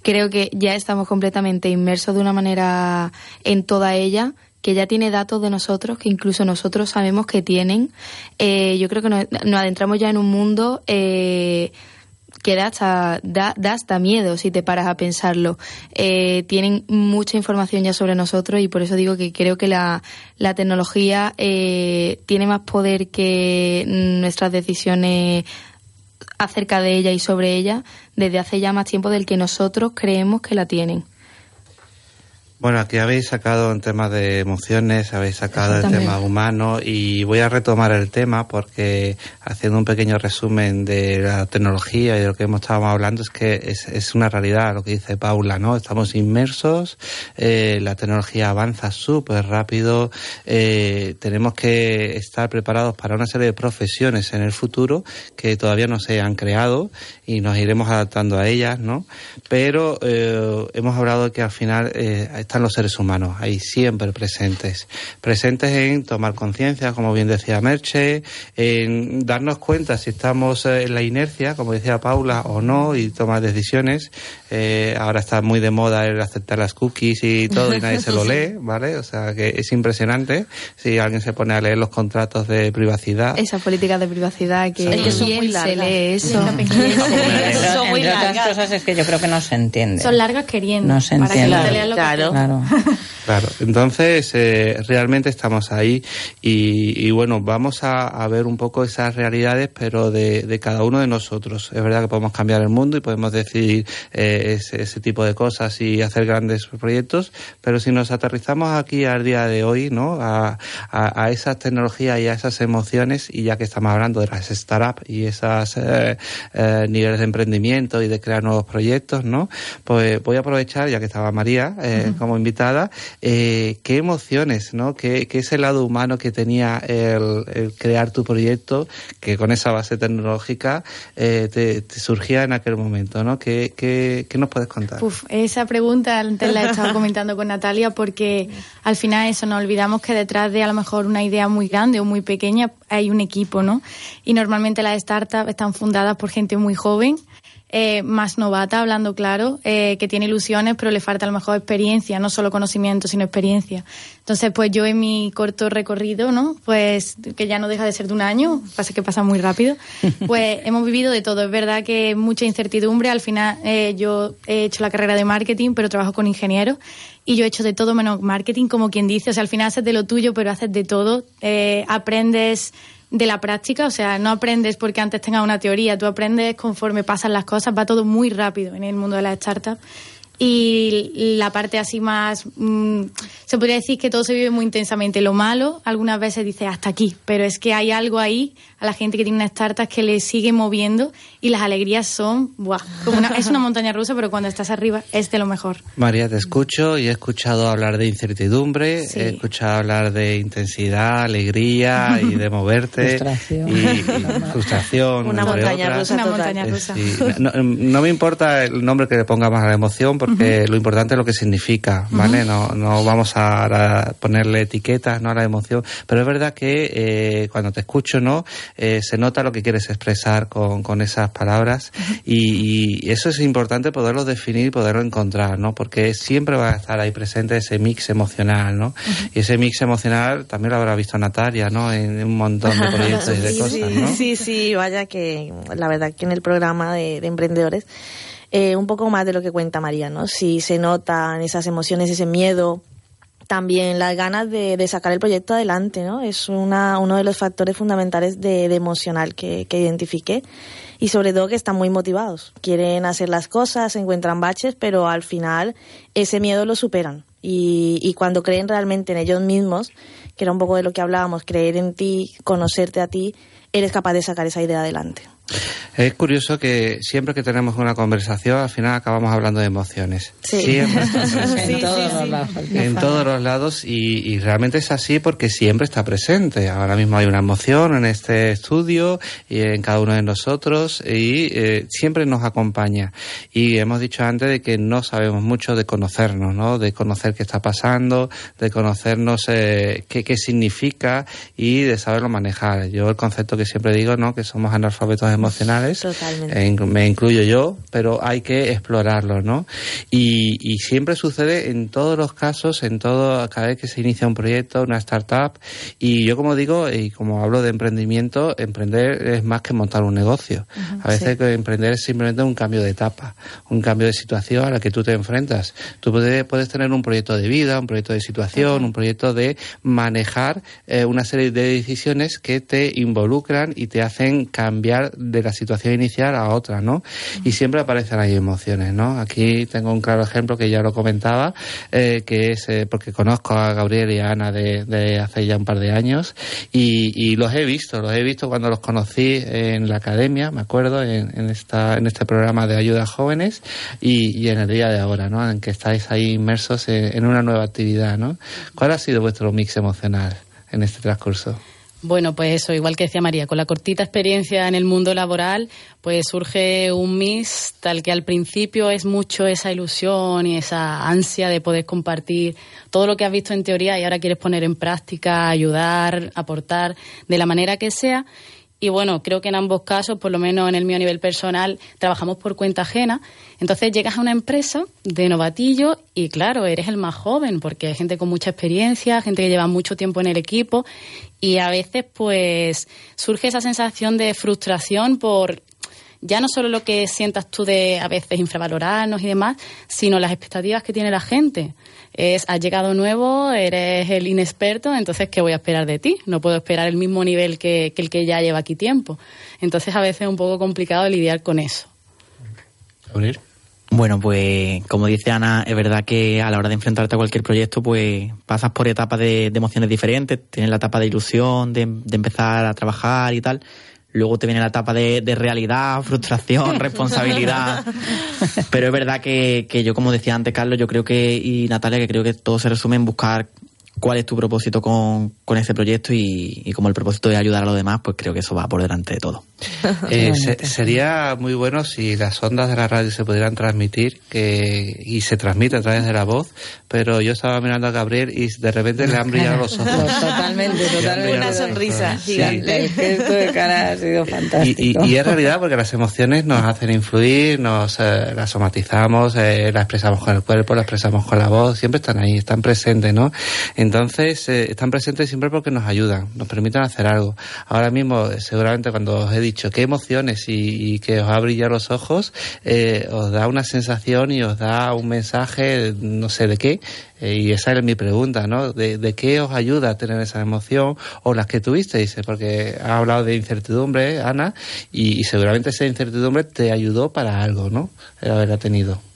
Creo que ya estamos completamente inmersos de una manera en toda ella que ya tiene datos de nosotros, que incluso nosotros sabemos que tienen. Eh, yo creo que nos, adentramos ya en un mundo eh, que da hasta, da, hasta miedo si te paras a pensarlo. Eh, tienen mucha información ya sobre nosotros y por eso digo que creo que la, la tecnología tiene más poder que nuestras decisiones acerca de ella y sobre ella desde hace ya más tiempo del que nosotros creemos que la tienen. Bueno, aquí habéis sacado un tema de emociones, habéis sacado el tema humano y voy a retomar el tema porque haciendo un pequeño resumen de la tecnología y de lo que hemos estado hablando es que es, es una realidad lo que dice Paula, ¿no? Estamos inmersos, eh, la tecnología avanza súper rápido, eh, tenemos que estar preparados para una serie de profesiones en el futuro que todavía no se han creado y nos iremos adaptando a ellas, ¿no? Pero eh, hemos hablado que al final eh, están los seres humanos ahí siempre presentes. Presentes en tomar conciencia, como bien decía Merche, en darnos cuenta si estamos eh, en la inercia, como decía Paula, o no, y tomar decisiones. Eh, ahora está muy de moda el aceptar las cookies y todo, y nadie se lo (laughs) lee, ¿vale? O sea que es impresionante si alguien se pone a leer los contratos de privacidad. Esas políticas de privacidad que, es que son muy largas. se lee eso. son muy largas. cosas es que yo creo que no se entiende. Son largas queriendo. No se entiende. claro. Claro. (laughs) Claro, entonces eh, realmente estamos ahí y, y bueno, vamos a, a, ver un poco esas realidades, pero de, de, cada uno de nosotros. Es verdad que podemos cambiar el mundo y podemos decidir eh, ese, ese, tipo de cosas y hacer grandes proyectos, pero si nos aterrizamos aquí al día de hoy, ¿no? A, a, a esas tecnologías y a esas emociones, y ya que estamos hablando de las startups y esos eh, eh, niveles de emprendimiento y de crear nuevos proyectos, ¿no? Pues voy a aprovechar, ya que estaba María uh -huh. como invitada, eh, qué emociones, ¿no? ¿Qué, ¿Qué, es el lado humano que tenía el, el, crear tu proyecto, que con esa base tecnológica eh, te, te, surgía en aquel momento, ¿no? ¿Qué, qué, qué nos puedes contar? Uf, esa pregunta antes la he estado (laughs) comentando con Natalia porque al final eso, nos olvidamos que detrás de a lo mejor una idea muy grande o muy pequeña hay un equipo, ¿no? Y normalmente las startups están fundadas por gente muy joven eh, más novata, hablando claro, eh, que tiene ilusiones, pero le falta a lo mejor experiencia, no solo conocimiento, sino experiencia. Entonces, pues yo en mi corto recorrido, ¿no? Pues que ya no deja de ser de un año, pasa que pasa muy rápido, (laughs) pues hemos vivido de todo. Es verdad que mucha incertidumbre. Al final, eh, yo he hecho la carrera de marketing, pero trabajo con ingenieros y yo he hecho de todo menos marketing, como quien dice. O sea, al final haces de lo tuyo, pero haces de todo. Eh, aprendes de la práctica, o sea, no aprendes porque antes tengas una teoría, tú aprendes conforme pasan las cosas, va todo muy rápido en el mundo de las startups. Y la parte así más, mmm, se podría decir que todo se vive muy intensamente. Lo malo, algunas veces dice hasta aquí, pero es que hay algo ahí a la gente que tiene una startup que le sigue moviendo y las alegrías son, ¡buah! Como una, es una montaña rusa, pero cuando estás arriba es de lo mejor. María, te escucho y he escuchado hablar de incertidumbre, sí. he escuchado hablar de intensidad, alegría y de (laughs) moverte. frustración. Y, y frustración. Una montaña otras. rusa. Una total. montaña rusa. Sí. No, no, me importa el nombre que le pongamos a la emoción, porque porque lo importante es lo que significa, ¿vale? no, no vamos a, ponerle etiquetas ¿no? a la emoción, pero es verdad que eh, cuando te escucho, ¿no? Eh, se nota lo que quieres expresar con, con esas palabras y, y, eso es importante poderlo definir y poderlo encontrar, ¿no? Porque siempre va a estar ahí presente ese mix emocional, ¿no? Y ese mix emocional también lo habrá visto Natalia, ¿no? En un montón de proyectos y de (laughs) cosas, ¿no? Sí, sí, vaya que la verdad que en el programa de, de emprendedores eh, un poco más de lo que cuenta María, ¿no? Si se notan esas emociones, ese miedo, también las ganas de, de, sacar el proyecto adelante, ¿no? Es una, uno de los factores fundamentales de, emocional que, que, identifiqué y sobre todo que están muy motivados. Quieren hacer las cosas, encuentran baches, pero al final ese miedo lo superan. Y, y cuando creen realmente en ellos mismos, que era un poco de lo que hablábamos, creer en ti, conocerte a ti, eres capaz de sacar esa idea adelante. Es curioso que siempre que tenemos una conversación, al final acabamos hablando de emociones. Siempre (laughs) en, todos los lados. en todos los lados. Y, realmente es así porque siempre está presente. Ahora mismo hay una emoción en este estudio y en cada uno de nosotros y eh, siempre nos acompaña. Y hemos dicho antes de que no sabemos mucho de conocernos, ¿no? De conocer qué está pasando, de conocernos eh, qué, qué significa y de saberlo manejar. Yo el concepto que siempre digo, ¿no? Que somos analfabetos emocionales, eh, me incluyo yo, pero hay que explorarlo, ¿no? Y, y, siempre sucede en todos los casos, en todo, cada vez que se inicia un proyecto, una startup, y yo como digo, y como hablo de emprendimiento, emprender es más que montar un negocio. a veces que emprender es simplemente un cambio de etapa, un cambio de situación a la que tú te enfrentas. Tú puedes, puedes tener un proyecto de vida, un proyecto de situación, un proyecto de manejar eh, una serie de decisiones que te involucran y te hacen cambiar de la situación inicial a otra, ¿no? Y siempre aparecen ahí emociones, ¿no? Aquí tengo un claro ejemplo que ya lo comentaba, eh, que es eh, porque conozco a Gabriel y a Ana de, hace ya un par de años y, los he visto, los he visto cuando los conocí en la academia, me acuerdo, en, esta, en este programa de ayuda a jóvenes y, en el día de ahora, ¿no? En que estáis ahí inmersos en, en una nueva actividad, ¿no? ¿Cuál ha sido vuestro mix emocional en este transcurso? Bueno, pues eso, igual que decía María, con la cortita experiencia en el mundo laboral, pues surge un mix tal que al principio es mucho esa ilusión y esa ansia de poder compartir todo lo que has visto en teoría y ahora quieres poner en práctica, ayudar, aportar, de la manera que sea. Y bueno, creo que en ambos casos, por lo menos en el mío a nivel personal, trabajamos por cuenta ajena. Entonces llegas a una empresa de novatillo y claro, eres el más joven porque hay gente con mucha experiencia, gente que lleva mucho tiempo en el equipo y a veces pues surge esa sensación de frustración por ya no solo lo que sientas tú de a veces infravalorarnos y demás, sino las expectativas que tiene la gente. Es, has llegado nuevo, eres el inexperto, entonces, ¿qué voy a esperar de ti? No puedo esperar el mismo nivel que, el que ya lleva aquí tiempo. Entonces, a veces es un poco complicado lidiar con eso. Bueno, pues como dice Ana, es verdad que a la hora de enfrentarte a cualquier proyecto, pues pasas por etapas de, emociones diferentes. Tienes la etapa de ilusión, de, de empezar a trabajar y tal Luego te viene la etapa de, realidad, frustración, (laughs) responsabilidad. Pero es verdad que, que, yo, como decía antes, Carlos, yo creo que, y Natalia, que creo que todo se resume en buscar cuál es tu propósito con, con ese proyecto y, y, como el propósito es ayudar a los demás, pues creo que eso va por delante de todo. (laughs) Eh, sería muy bueno si las ondas de la radio se pudieran transmitir que, y se transmite a través de la voz, pero yo estaba mirando a Gabriel y de repente le han brillado los (laughs) ojos. totalmente, totalmente. Una sonrisa gigante. El gesto de cara ha sido fantástico. Y, y, es realidad porque las emociones nos hacen influir, nos eh, las somatizamos, eh, las expresamos con el cuerpo, las expresamos con la voz, siempre están ahí, están presentes, ¿no? Entonces, eh, están presentes siempre porque nos ayudan, nos permiten hacer algo. Ahora mismo, seguramente cuando os he dicho qué emociones y, que os ha brillado los ojos, eh, os da una sensación y os da un mensaje, no sé de qué, eh, y esa es mi pregunta, ¿no? De, qué os ayuda a tener esa emoción o las que tuvisteis? Porque ha hablado de incertidumbre, Ana, y, y seguramente esa incertidumbre te ayudó para algo, ¿no? El haberla tenido.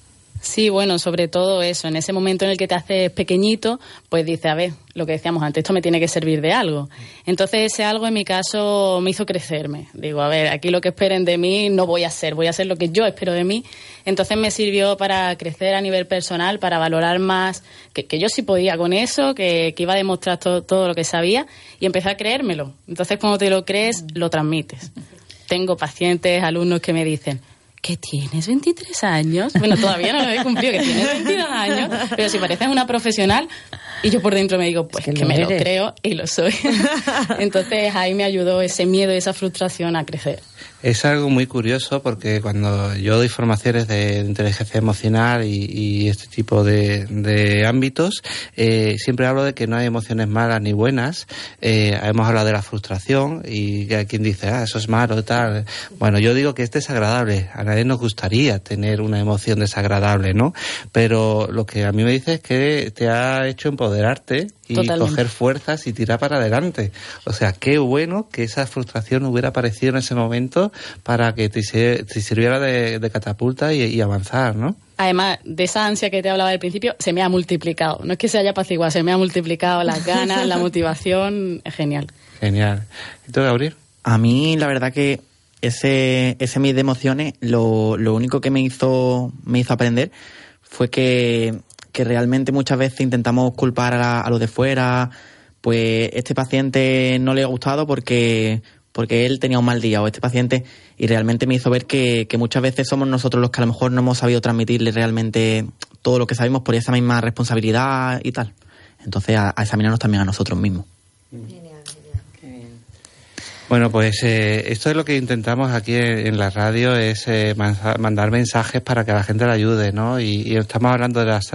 Sí, bueno, sobre todo eso, en ese momento en el que te haces pequeñito, pues dices, a ver, lo que decíamos antes, esto me tiene que servir de algo. Entonces ese algo en mi caso me hizo crecerme. Digo, a ver, aquí lo que esperen de mí no voy a hacer, voy a hacer lo que yo espero de mí. Entonces me sirvió para crecer a nivel personal, para valorar más que, yo sí podía con eso, que, iba a demostrar todo, todo lo que sabía y empecé a creérmelo. Entonces cuando te lo crees, lo transmites. Tengo pacientes, alumnos que me dicen, que tienes 23 años. Bueno, todavía no lo he cumplido, que tienes 22 años, pero si pareces una profesional. Y yo por dentro me digo, pues que, me lo creo y lo soy. (laughs) Entonces ahí me ayudó ese miedo y esa frustración a crecer. Es algo muy curioso porque cuando yo doy formaciones de inteligencia emocional y, este tipo de, ámbitos, eh, siempre hablo de que no hay emociones malas ni buenas. Eh, hemos hablado de la frustración y hay quien dice, ah, eso es malo y tal. Bueno, yo digo que es desagradable. A nadie nos gustaría tener una emoción desagradable, ¿no? Pero lo que a mí me dice es que te ha hecho empoderarte y coger fuerzas y tirar para adelante. O sea, qué bueno que esa frustración hubiera aparecido en ese momento para que te, sirviera de, catapulta y, avanzar, ¿no? Además, de esa ansia que te hablaba al principio, se me ha multiplicado. No es que se haya apaciguado, se me ha multiplicado las (laughs) ganas, la motivación. Es genial. Genial. ¿Y tú, Gabriel? A mí, la verdad que ese, ese mix de emociones, lo, lo único que me hizo, me hizo aprender fue que que realmente muchas veces intentamos culpar a, los de fuera, pues este paciente no le ha gustado porque porque él tenía un mal día o este paciente y realmente me hizo ver que, muchas veces somos nosotros los que a lo mejor no hemos sabido transmitirle realmente todo lo que sabemos por esa misma responsabilidad y tal. Entonces a, examinarnos también a nosotros mismos. Bueno, pues eh, esto es lo que intentamos aquí en, la radio, es eh, mandar mensajes para que la gente le ayude, ¿no? Y, estamos hablando de las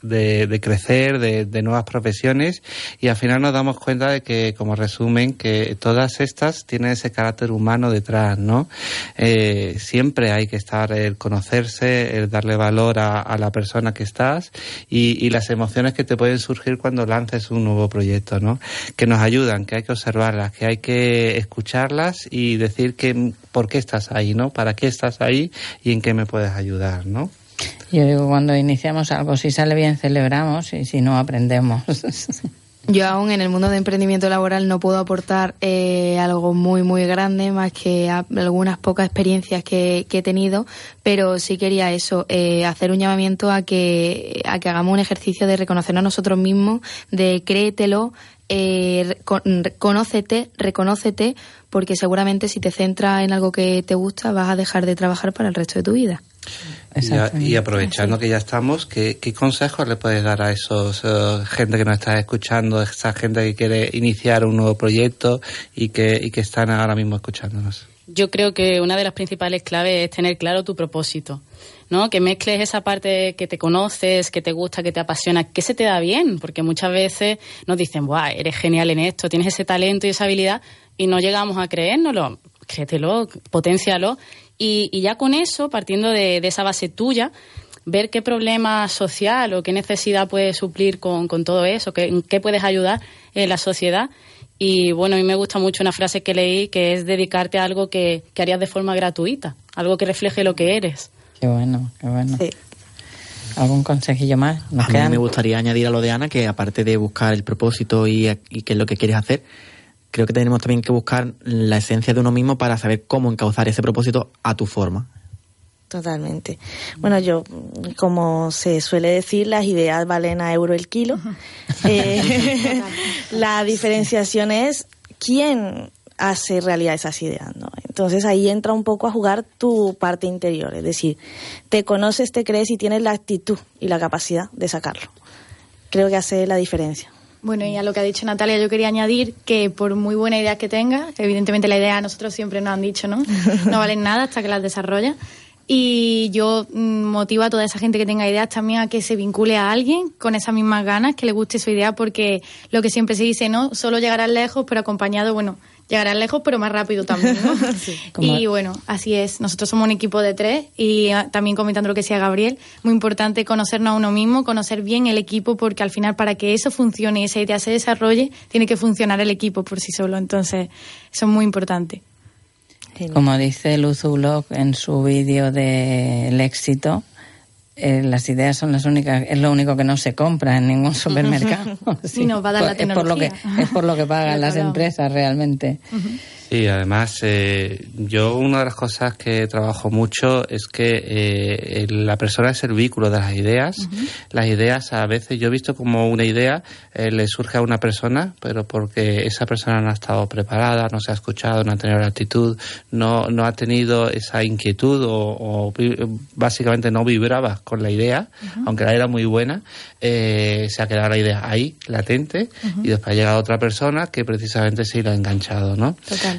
de, crecer, de, nuevas profesiones, y al final nos damos cuenta de que, como resumen, que todas estas tienen ese carácter humano detrás, ¿no? Eh, siempre hay que estar, el conocerse, el darle valor a, la persona que estás y, y las emociones que te pueden surgir cuando lances un nuevo proyecto, ¿no? Que nos ayudan, que hay que observarlas, que hay que escucharlas y decir que, por qué estás ahí, ¿no? ¿Para qué estás ahí y en qué me puedes ayudar, ¿no? Yo digo, cuando iniciamos algo, si sale bien, celebramos y si no, aprendemos. (laughs) Yo aún en el mundo de emprendimiento laboral no puedo aportar eh, algo muy, muy grande, más que algunas pocas experiencias que, he tenido, pero sí quería eso, eh, hacer un llamamiento a que, a que hagamos un ejercicio de reconocernos a nosotros mismos, de créetelo, eh, conócete, reconócete, porque seguramente si te centras en algo que te gusta vas a dejar de trabajar para el resto de tu vida. Y, aprovechando que ya estamos, ¿qué, consejos le puedes dar a esos eh, gente que nos está escuchando, esa gente que quiere iniciar un nuevo proyecto y que, y que están ahora mismo escuchándonos? Yo creo que una de las principales claves es tener claro tu propósito. ¿No? Que mezcles esa parte que te conoces, que te gusta, que te apasiona, que se te da bien, porque muchas veces nos dicen, Buah, eres genial en esto, tienes ese talento y esa habilidad, y no llegamos a creérnoslo. Créetelo, potencialo, y, ya con eso, partiendo de, esa base tuya, ver qué problema social o qué necesidad puedes suplir con, con todo eso, qué, qué puedes ayudar en la sociedad. Y bueno, a mí me gusta mucho una frase que leí que es dedicarte a algo que harías de forma gratuita, algo que refleje lo que eres. Qué bueno, qué bueno. ¿Algún consejillo más? a mí me gustaría añadir a lo de Ana que aparte de buscar el propósito y, qué es lo que quieres hacer, creo que tenemos también que buscar la esencia de uno mismo para saber cómo encauzar ese propósito a tu forma. Totalmente. Bueno, yo, como se suele decir, las ideas valen a euro el kilo. Eh, (laughs) la diferenciación es quién hace realidad esas ideas, ¿no? Entonces ahí entra un poco a jugar tu parte interior, es decir, te conoces, te crees y tienes la actitud y la capacidad de sacarlo. Creo que hace la diferencia. Bueno, y a lo que ha dicho Natalia, yo quería añadir que por muy buena idea que tenga, evidentemente la idea a nosotros siempre nos han dicho, ¿no? (laughs) No valen nada hasta que las desarrolla. Y yo mm, motivo a toda esa gente que tenga ideas también a que se vincule a alguien con esas mismas ganas, que le guste su idea, porque lo que siempre se dice, ¿no? Solo llegarás lejos, pero acompañado, bueno, llegarán lejos, pero más rápido también, ¿no? (laughs) Y bueno, así es. Nosotros somos un equipo de tres y ah, también comentando lo que decía Gabriel, muy importante conocernos a uno mismo, conocer bien el equipo, porque al final para que eso funcione y esa idea se desarrolle, tiene que funcionar el equipo por sí solo. Entonces, eso es muy importante. Como dice Luz en su vídeo del éxito, eh, las ideas son las únicas, es lo único que no se compra en ningún (laughs) supermercado. (laughs) sí, no va a dar la es por lo que Es por lo que (laughs) pagan las empresas realmente. Sí, además, eh, yo una de las cosas que trabajo mucho es que eh, la persona es el vínculo de las ideas. Las ideas a veces yo he visto como una idea eh, le surge a una persona, pero porque esa persona no ha estado preparada, no se ha escuchado, no ha tenido la actitud, no, no ha tenido esa inquietud o, básicamente no vibraba con la idea, aunque la era muy buena, se ha quedado la idea ahí, latente, y después ha llegado otra persona que precisamente se lo ha enganchado, ¿no?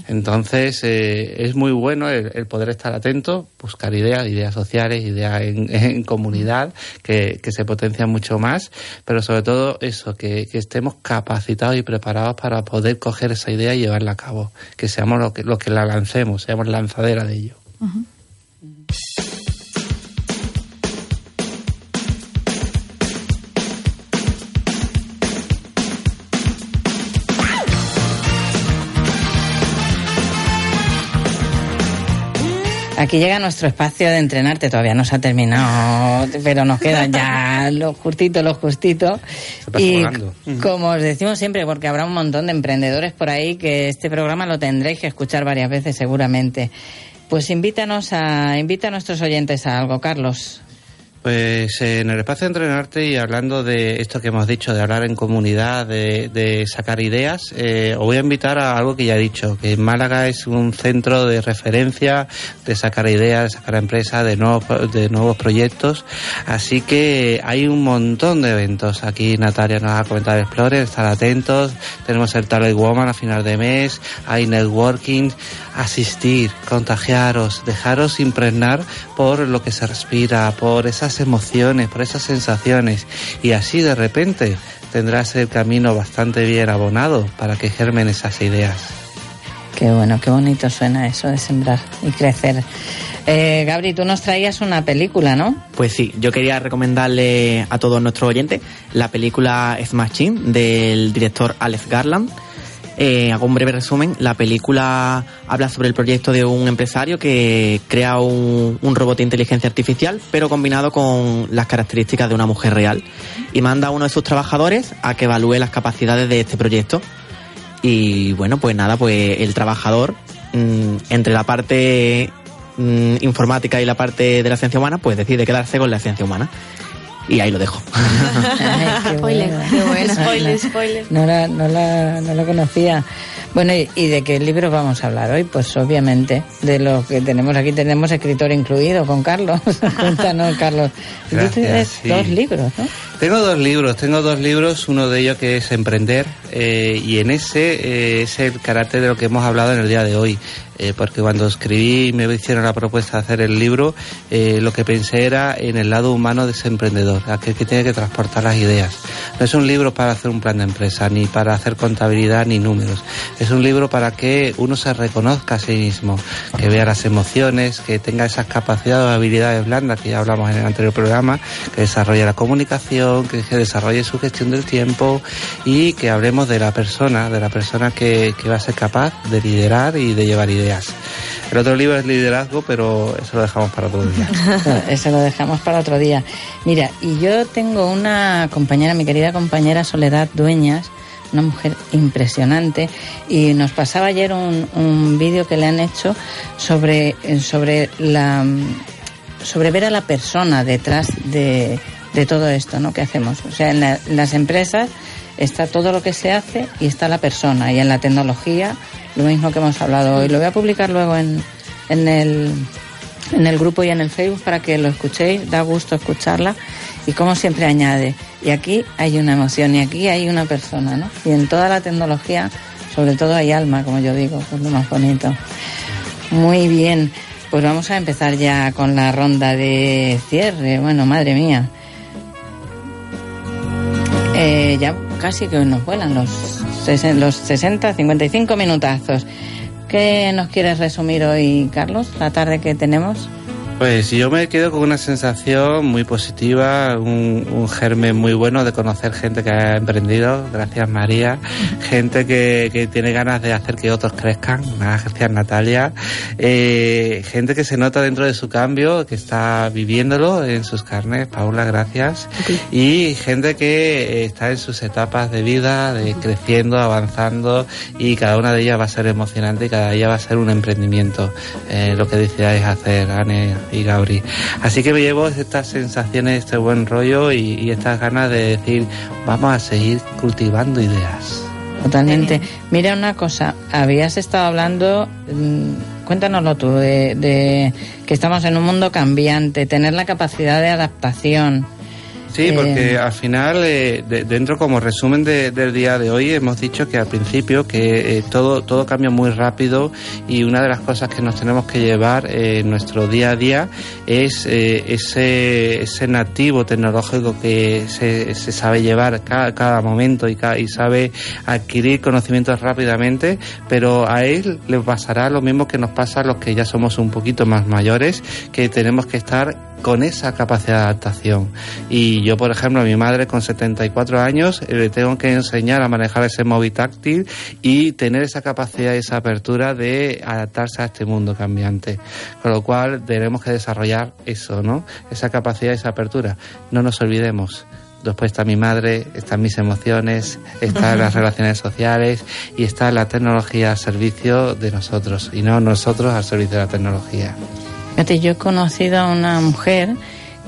Entonces, eh, es muy bueno el, poder estar atento, buscar ideas, ideas sociales, ideas en, (laughs) comunidad, que, se potencian mucho más, pero sobre todo eso, que, estemos capacitados y preparados para poder coger esa idea y llevarla a cabo, que seamos los que, lo que la lancemos, seamos lanzadera de ello. Aquí llega nuestro espacio de entrenarte, todavía no se ha terminado, pero nos quedan ya (laughs) los justitos, los justitos. Y como os decimos siempre, porque habrá un montón de emprendedores por ahí que este programa lo tendréis que escuchar varias veces seguramente. Pues invítanos a, invita a nuestros oyentes a algo, Carlos. Pues eh, en el espacio de entrenarte y hablando de esto que hemos dicho, de hablar en comunidad, de, sacar ideas, eh, os voy a invitar a algo que ya he dicho, que Málaga es un centro de referencia, de sacar ideas, de sacar empresas, de nuevos, de nuevos proyectos. Así que hay un montón de eventos. Aquí Natalia nos ha comentado Explorer, estar atentos. Tenemos el Talent Woman a final de mes, hay networking, asistir, contagiaros, dejaros impregnar por lo que se respira, por esas emociones, por esas sensaciones y así de repente tendrás el camino bastante bien abonado para que germen esas ideas. Qué bueno, qué bonito suena eso de sembrar y crecer. Eh, Gabri, tú nos traías una película, ¿no? Pues sí, yo quería recomendarle a todos nuestros oyentes la película Smashing del director Alex Garland eh, hago un breve resumen. La película habla sobre el proyecto de un empresario que crea un, robot de inteligencia artificial, pero combinado con las características de una mujer real. Y manda a uno de sus trabajadores a que evalúe las capacidades de este proyecto. Y bueno, pues nada, pues el trabajador, mm, entre la parte mm, informática y la parte de la ciencia humana, pues decide quedarse con la ciencia humana. Y ahí lo dejo. (laughs) spoiler, Spoiler, spoiler. No la, no, la, no la conocía. Bueno, ¿y, de qué libro vamos a hablar hoy? Pues obviamente de lo que tenemos aquí. Tenemos escritor incluido con Carlos. (laughs) Cuéntanos, Carlos. Gracias, dos libros, ¿no? Tengo dos libros. Tengo dos libros. Uno de ellos que es Emprender. Eh, y en ese eh, es el carácter de lo que hemos hablado en el día de hoy. Eh, porque cuando escribí y me hicieron la propuesta de hacer el libro, lo que pensé era en el lado humano de ese emprendedor, aquel que tiene que transportar las ideas. No es un libro para hacer un plan de empresa, ni para hacer contabilidad, ni números. Es un libro para que uno se reconozca a sí mismo, que vea las emociones, que tenga esas capacidades o habilidades blandas que ya hablamos en el anterior programa, que desarrolle la comunicación, que desarrolle su gestión del tiempo y que hablemos de la persona, de la persona que, que va a ser capaz de liderar y de llevar ideas. El otro libro es liderazgo, pero eso lo dejamos para otro día. (laughs) eso lo dejamos para otro día. Mira, y yo tengo una compañera, mi querida compañera Soledad Dueñas, una mujer impresionante, y nos pasaba ayer un, vídeo que le han hecho sobre, sobre la sobre ver a la persona detrás de, todo esto ¿no? que hacemos. O sea, en las empresas está todo lo que se hace y está la persona, y en la tecnología lo mismo que hemos hablado hoy. Lo voy a publicar luego en, en, el, en el grupo y en el Facebook para que lo escuchéis, da gusto escucharla y como siempre añade, y aquí hay una emoción y aquí hay una persona, ¿no? Y en toda la tecnología, sobre todo hay alma, como yo digo, es lo más bonito. Muy bien, pues vamos a empezar ya con la ronda de cierre. Bueno, madre mía. Eh, ya casi que nos vuelan los, los 60, 55 minutazos. ¿Qué nos quieres resumir hoy, Carlos, la tarde que tenemos? Pues yo me quedo con una sensación muy positiva, un, germen muy bueno de conocer gente que ha emprendido, gracias María, gente que, tiene ganas de hacer que otros crezcan, gracias Natalia, eh, gente que se nota dentro de su cambio, que está viviéndolo en sus carnes, Paula, gracias, y gente que está en sus etapas de vida, de creciendo, avanzando, y cada una de ellas va a ser emocionante y cada día va a ser un emprendimiento, eh, lo que decidáis hacer, Anne y Gabri. Así que me llevo estas sensaciones, este buen rollo y, estas ganas de decir, vamos a seguir cultivando ideas. Totalmente. Mira una cosa, habías estado hablando, mm, cuéntanoslo tú, de, de que estamos en un mundo cambiante, tener la capacidad de adaptación Sí, porque eh, al final, eh, dentro como resumen del día de hoy, hemos dicho que al principio que eh, todo, todo cambia muy rápido y una de las cosas que nos tenemos que llevar en nuestro día a día es ese, ese nativo tecnológico que se, se sabe llevar cada, cada momento y, y sabe adquirir conocimientos rápidamente, pero a él le pasará lo mismo que nos pasa a los que ya somos un poquito más mayores, que tenemos que estar con esa capacidad de adaptación. Y yo, por ejemplo, a mi madre con 74 años eh, le tengo que enseñar a manejar ese móvil táctil y tener esa capacidad y esa apertura de adaptarse a este mundo cambiante. Con lo cual tenemos que desarrollar eso, ¿no? Esa capacidad y esa apertura. No nos olvidemos. Después está mi madre, están mis emociones, están las (laughs) relaciones sociales y está la tecnología al servicio de nosotros y no nosotros al servicio de la tecnología yo he conocido a una mujer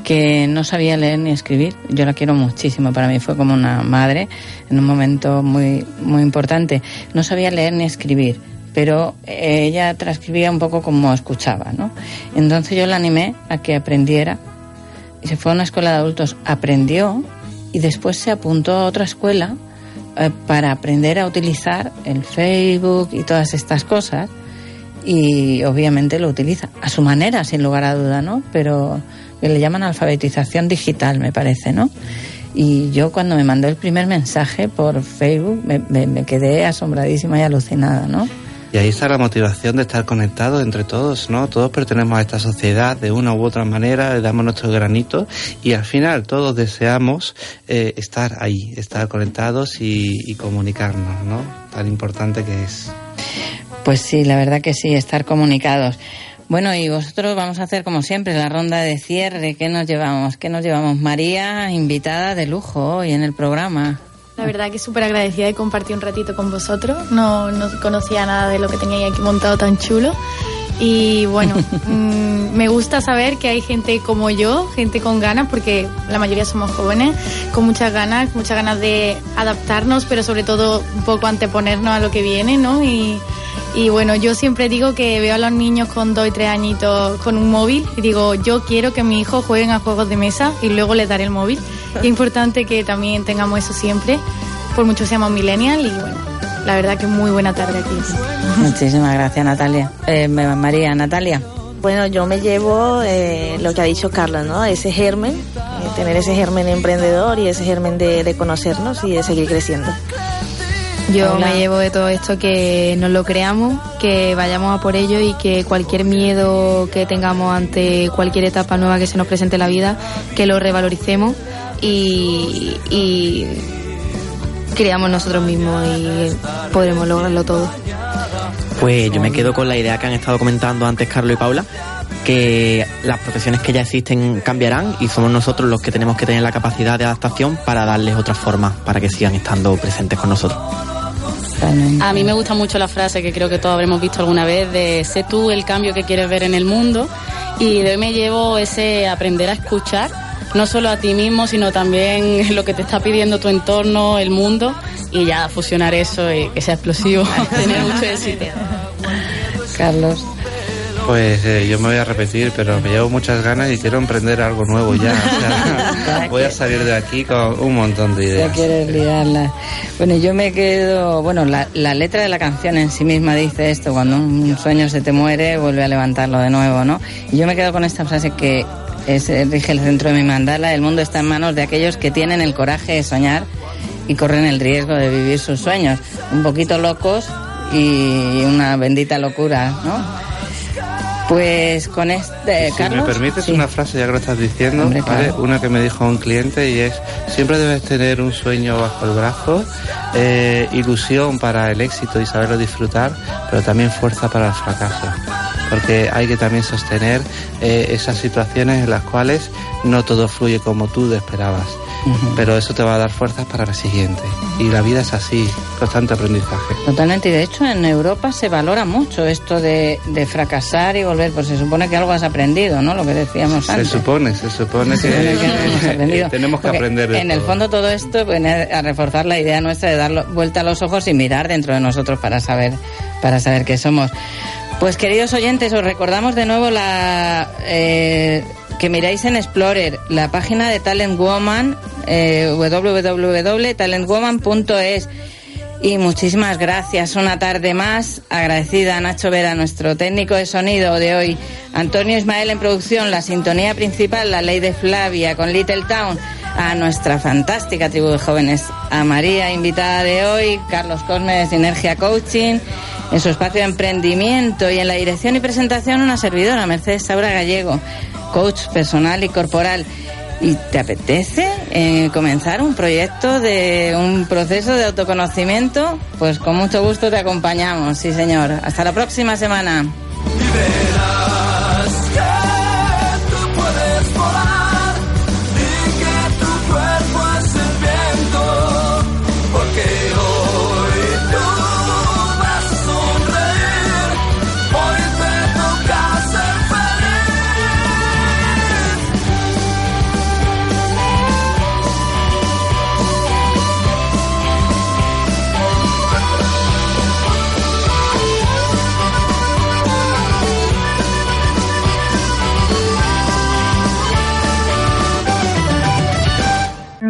que no sabía leer ni escribir. Yo la quiero muchísimo, para mí fue como una madre en un momento muy, muy importante. No sabía leer ni escribir, pero ella transcribía un poco como escuchaba, ¿no? Entonces yo la animé a que aprendiera y se fue a una escuela de adultos, aprendió y después se apuntó a otra escuela eh, para aprender a utilizar el Facebook y todas estas cosas y obviamente lo utiliza a su manera, sin lugar a duda, ¿no? Pero le llaman alfabetización digital, me parece, ¿no? Y yo cuando me mandó el primer mensaje por Facebook me, me, quedé asombradísima y alucinada, ¿no? Y ahí está la motivación de estar conectados entre todos, ¿no? Todos pertenecemos a esta sociedad de una u otra manera, le damos nuestro granito y al final todos deseamos eh, estar ahí, estar conectados y, y comunicarnos, ¿no? Tan importante que es. Pues sí, la verdad que sí, estar comunicados. Bueno, y vosotros vamos a hacer como siempre la ronda de cierre. ¿Qué nos llevamos? ¿Qué nos llevamos? María, invitada de lujo hoy en el programa. La verdad que súper agradecida de compartir un ratito con vosotros. No, no conocía nada de lo que teníais aquí montado tan chulo. Y bueno, (laughs) mm, me gusta saber que hay gente como yo, gente con ganas, porque la mayoría somos jóvenes, con muchas ganas, muchas ganas de adaptarnos, pero sobre todo un poco anteponernos a lo que viene, ¿no? Y, y bueno, yo siempre digo que veo a los niños con dos y tres añitos con un móvil y digo, yo quiero que mi hijo jueguen a juegos de mesa y luego les daré el móvil. Y es importante que también tengamos eso siempre, por mucho seamos millennial y bueno, la verdad que muy buena tarde aquí. Muchísimas gracias Natalia. Eh, María, Natalia. Bueno, yo me llevo eh, lo que ha dicho Carlos, ¿no? Ese germen, eh, tener ese germen emprendedor y ese germen de conocernos y de seguir creciendo. Yo me llevo de todo esto que nos lo creamos, que vayamos a por ello y que cualquier miedo que tengamos ante cualquier etapa nueva que se nos presente en la vida, que lo revaloricemos y, y creamos nosotros mismos y podremos lograrlo todo. Pues yo me quedo con la idea que han estado comentando antes Carlos y Paula, que las profesiones que ya existen cambiarán y somos nosotros los que tenemos que tener la capacidad de adaptación para darles otra forma, para que sigan estando presentes con nosotros. A mí me gusta mucho la frase que creo que todos habremos visto alguna vez de sé tú el cambio que quieres ver en el mundo y de hoy me llevo ese aprender a escuchar no solo a ti mismo sino también (laughs) lo que te está pidiendo tu entorno, el mundo y ya fusionar eso y que sea explosivo, (laughs) tener mucho éxito. Carlos. Pues eh, yo me voy a repetir, pero me llevo muchas ganas y quiero emprender algo nuevo ya. (laughs) voy a salir de aquí con un montón de ideas. Ya quieres liarla. Bueno, yo me quedo. Bueno, la, letra de la canción en sí misma dice esto: cuando un sueño se te muere, vuelve a levantarlo de nuevo, ¿no? Y yo me quedo con esta frase que es, rige el centro de mi mandala: el mundo está en manos de aquellos que tienen el coraje de soñar y corren el riesgo de vivir sus sueños. Un poquito locos y una bendita locura, ¿no? Pues con este, si me permites una frase, ya que lo estás diciendo, una que me dijo un cliente y es, siempre debes tener un sueño bajo el brazo, eh, ilusión para el éxito y saberlo disfrutar, pero también fuerza para el fracaso. Porque hay que también sostener eh, esas situaciones en las cuales no todo fluye como tú esperabas pero eso te va a dar fuerzas para la siguiente. Y la vida es así, constante aprendizaje. Totalmente, y de hecho en Europa se valora mucho esto de, fracasar y volver, pues se supone que algo has aprendido, ¿no? Lo que decíamos antes. Se supone, se supone que, (laughs) tenemos que aprender. en el fondo todo esto viene a reforzar la idea nuestra de dar vuelta a los ojos y mirar dentro de nosotros para saber, para saber qué somos. Pues queridos oyentes, os recordamos de nuevo la eh, que miráis en Explorer la página de Talent Woman, eh, www.talentwoman.es. Y muchísimas gracias. Una tarde más. Agradecida a Nacho Vera, nuestro técnico de sonido de hoy. Antonio Ismael en producción, la sintonía principal, la ley de Flavia con Little Town. A nuestra fantástica tribu de jóvenes. A María, invitada de hoy. Carlos Cosme de Sinergia Coaching. En su espacio de emprendimiento y en la dirección y presentación, una servidora, Mercedes Saura Gallego coach personal y corporal. ¿Y te apetece eh, comenzar un proyecto de un proceso de autoconocimiento? Pues con mucho gusto te acompañamos, sí señor. Hasta la próxima semana.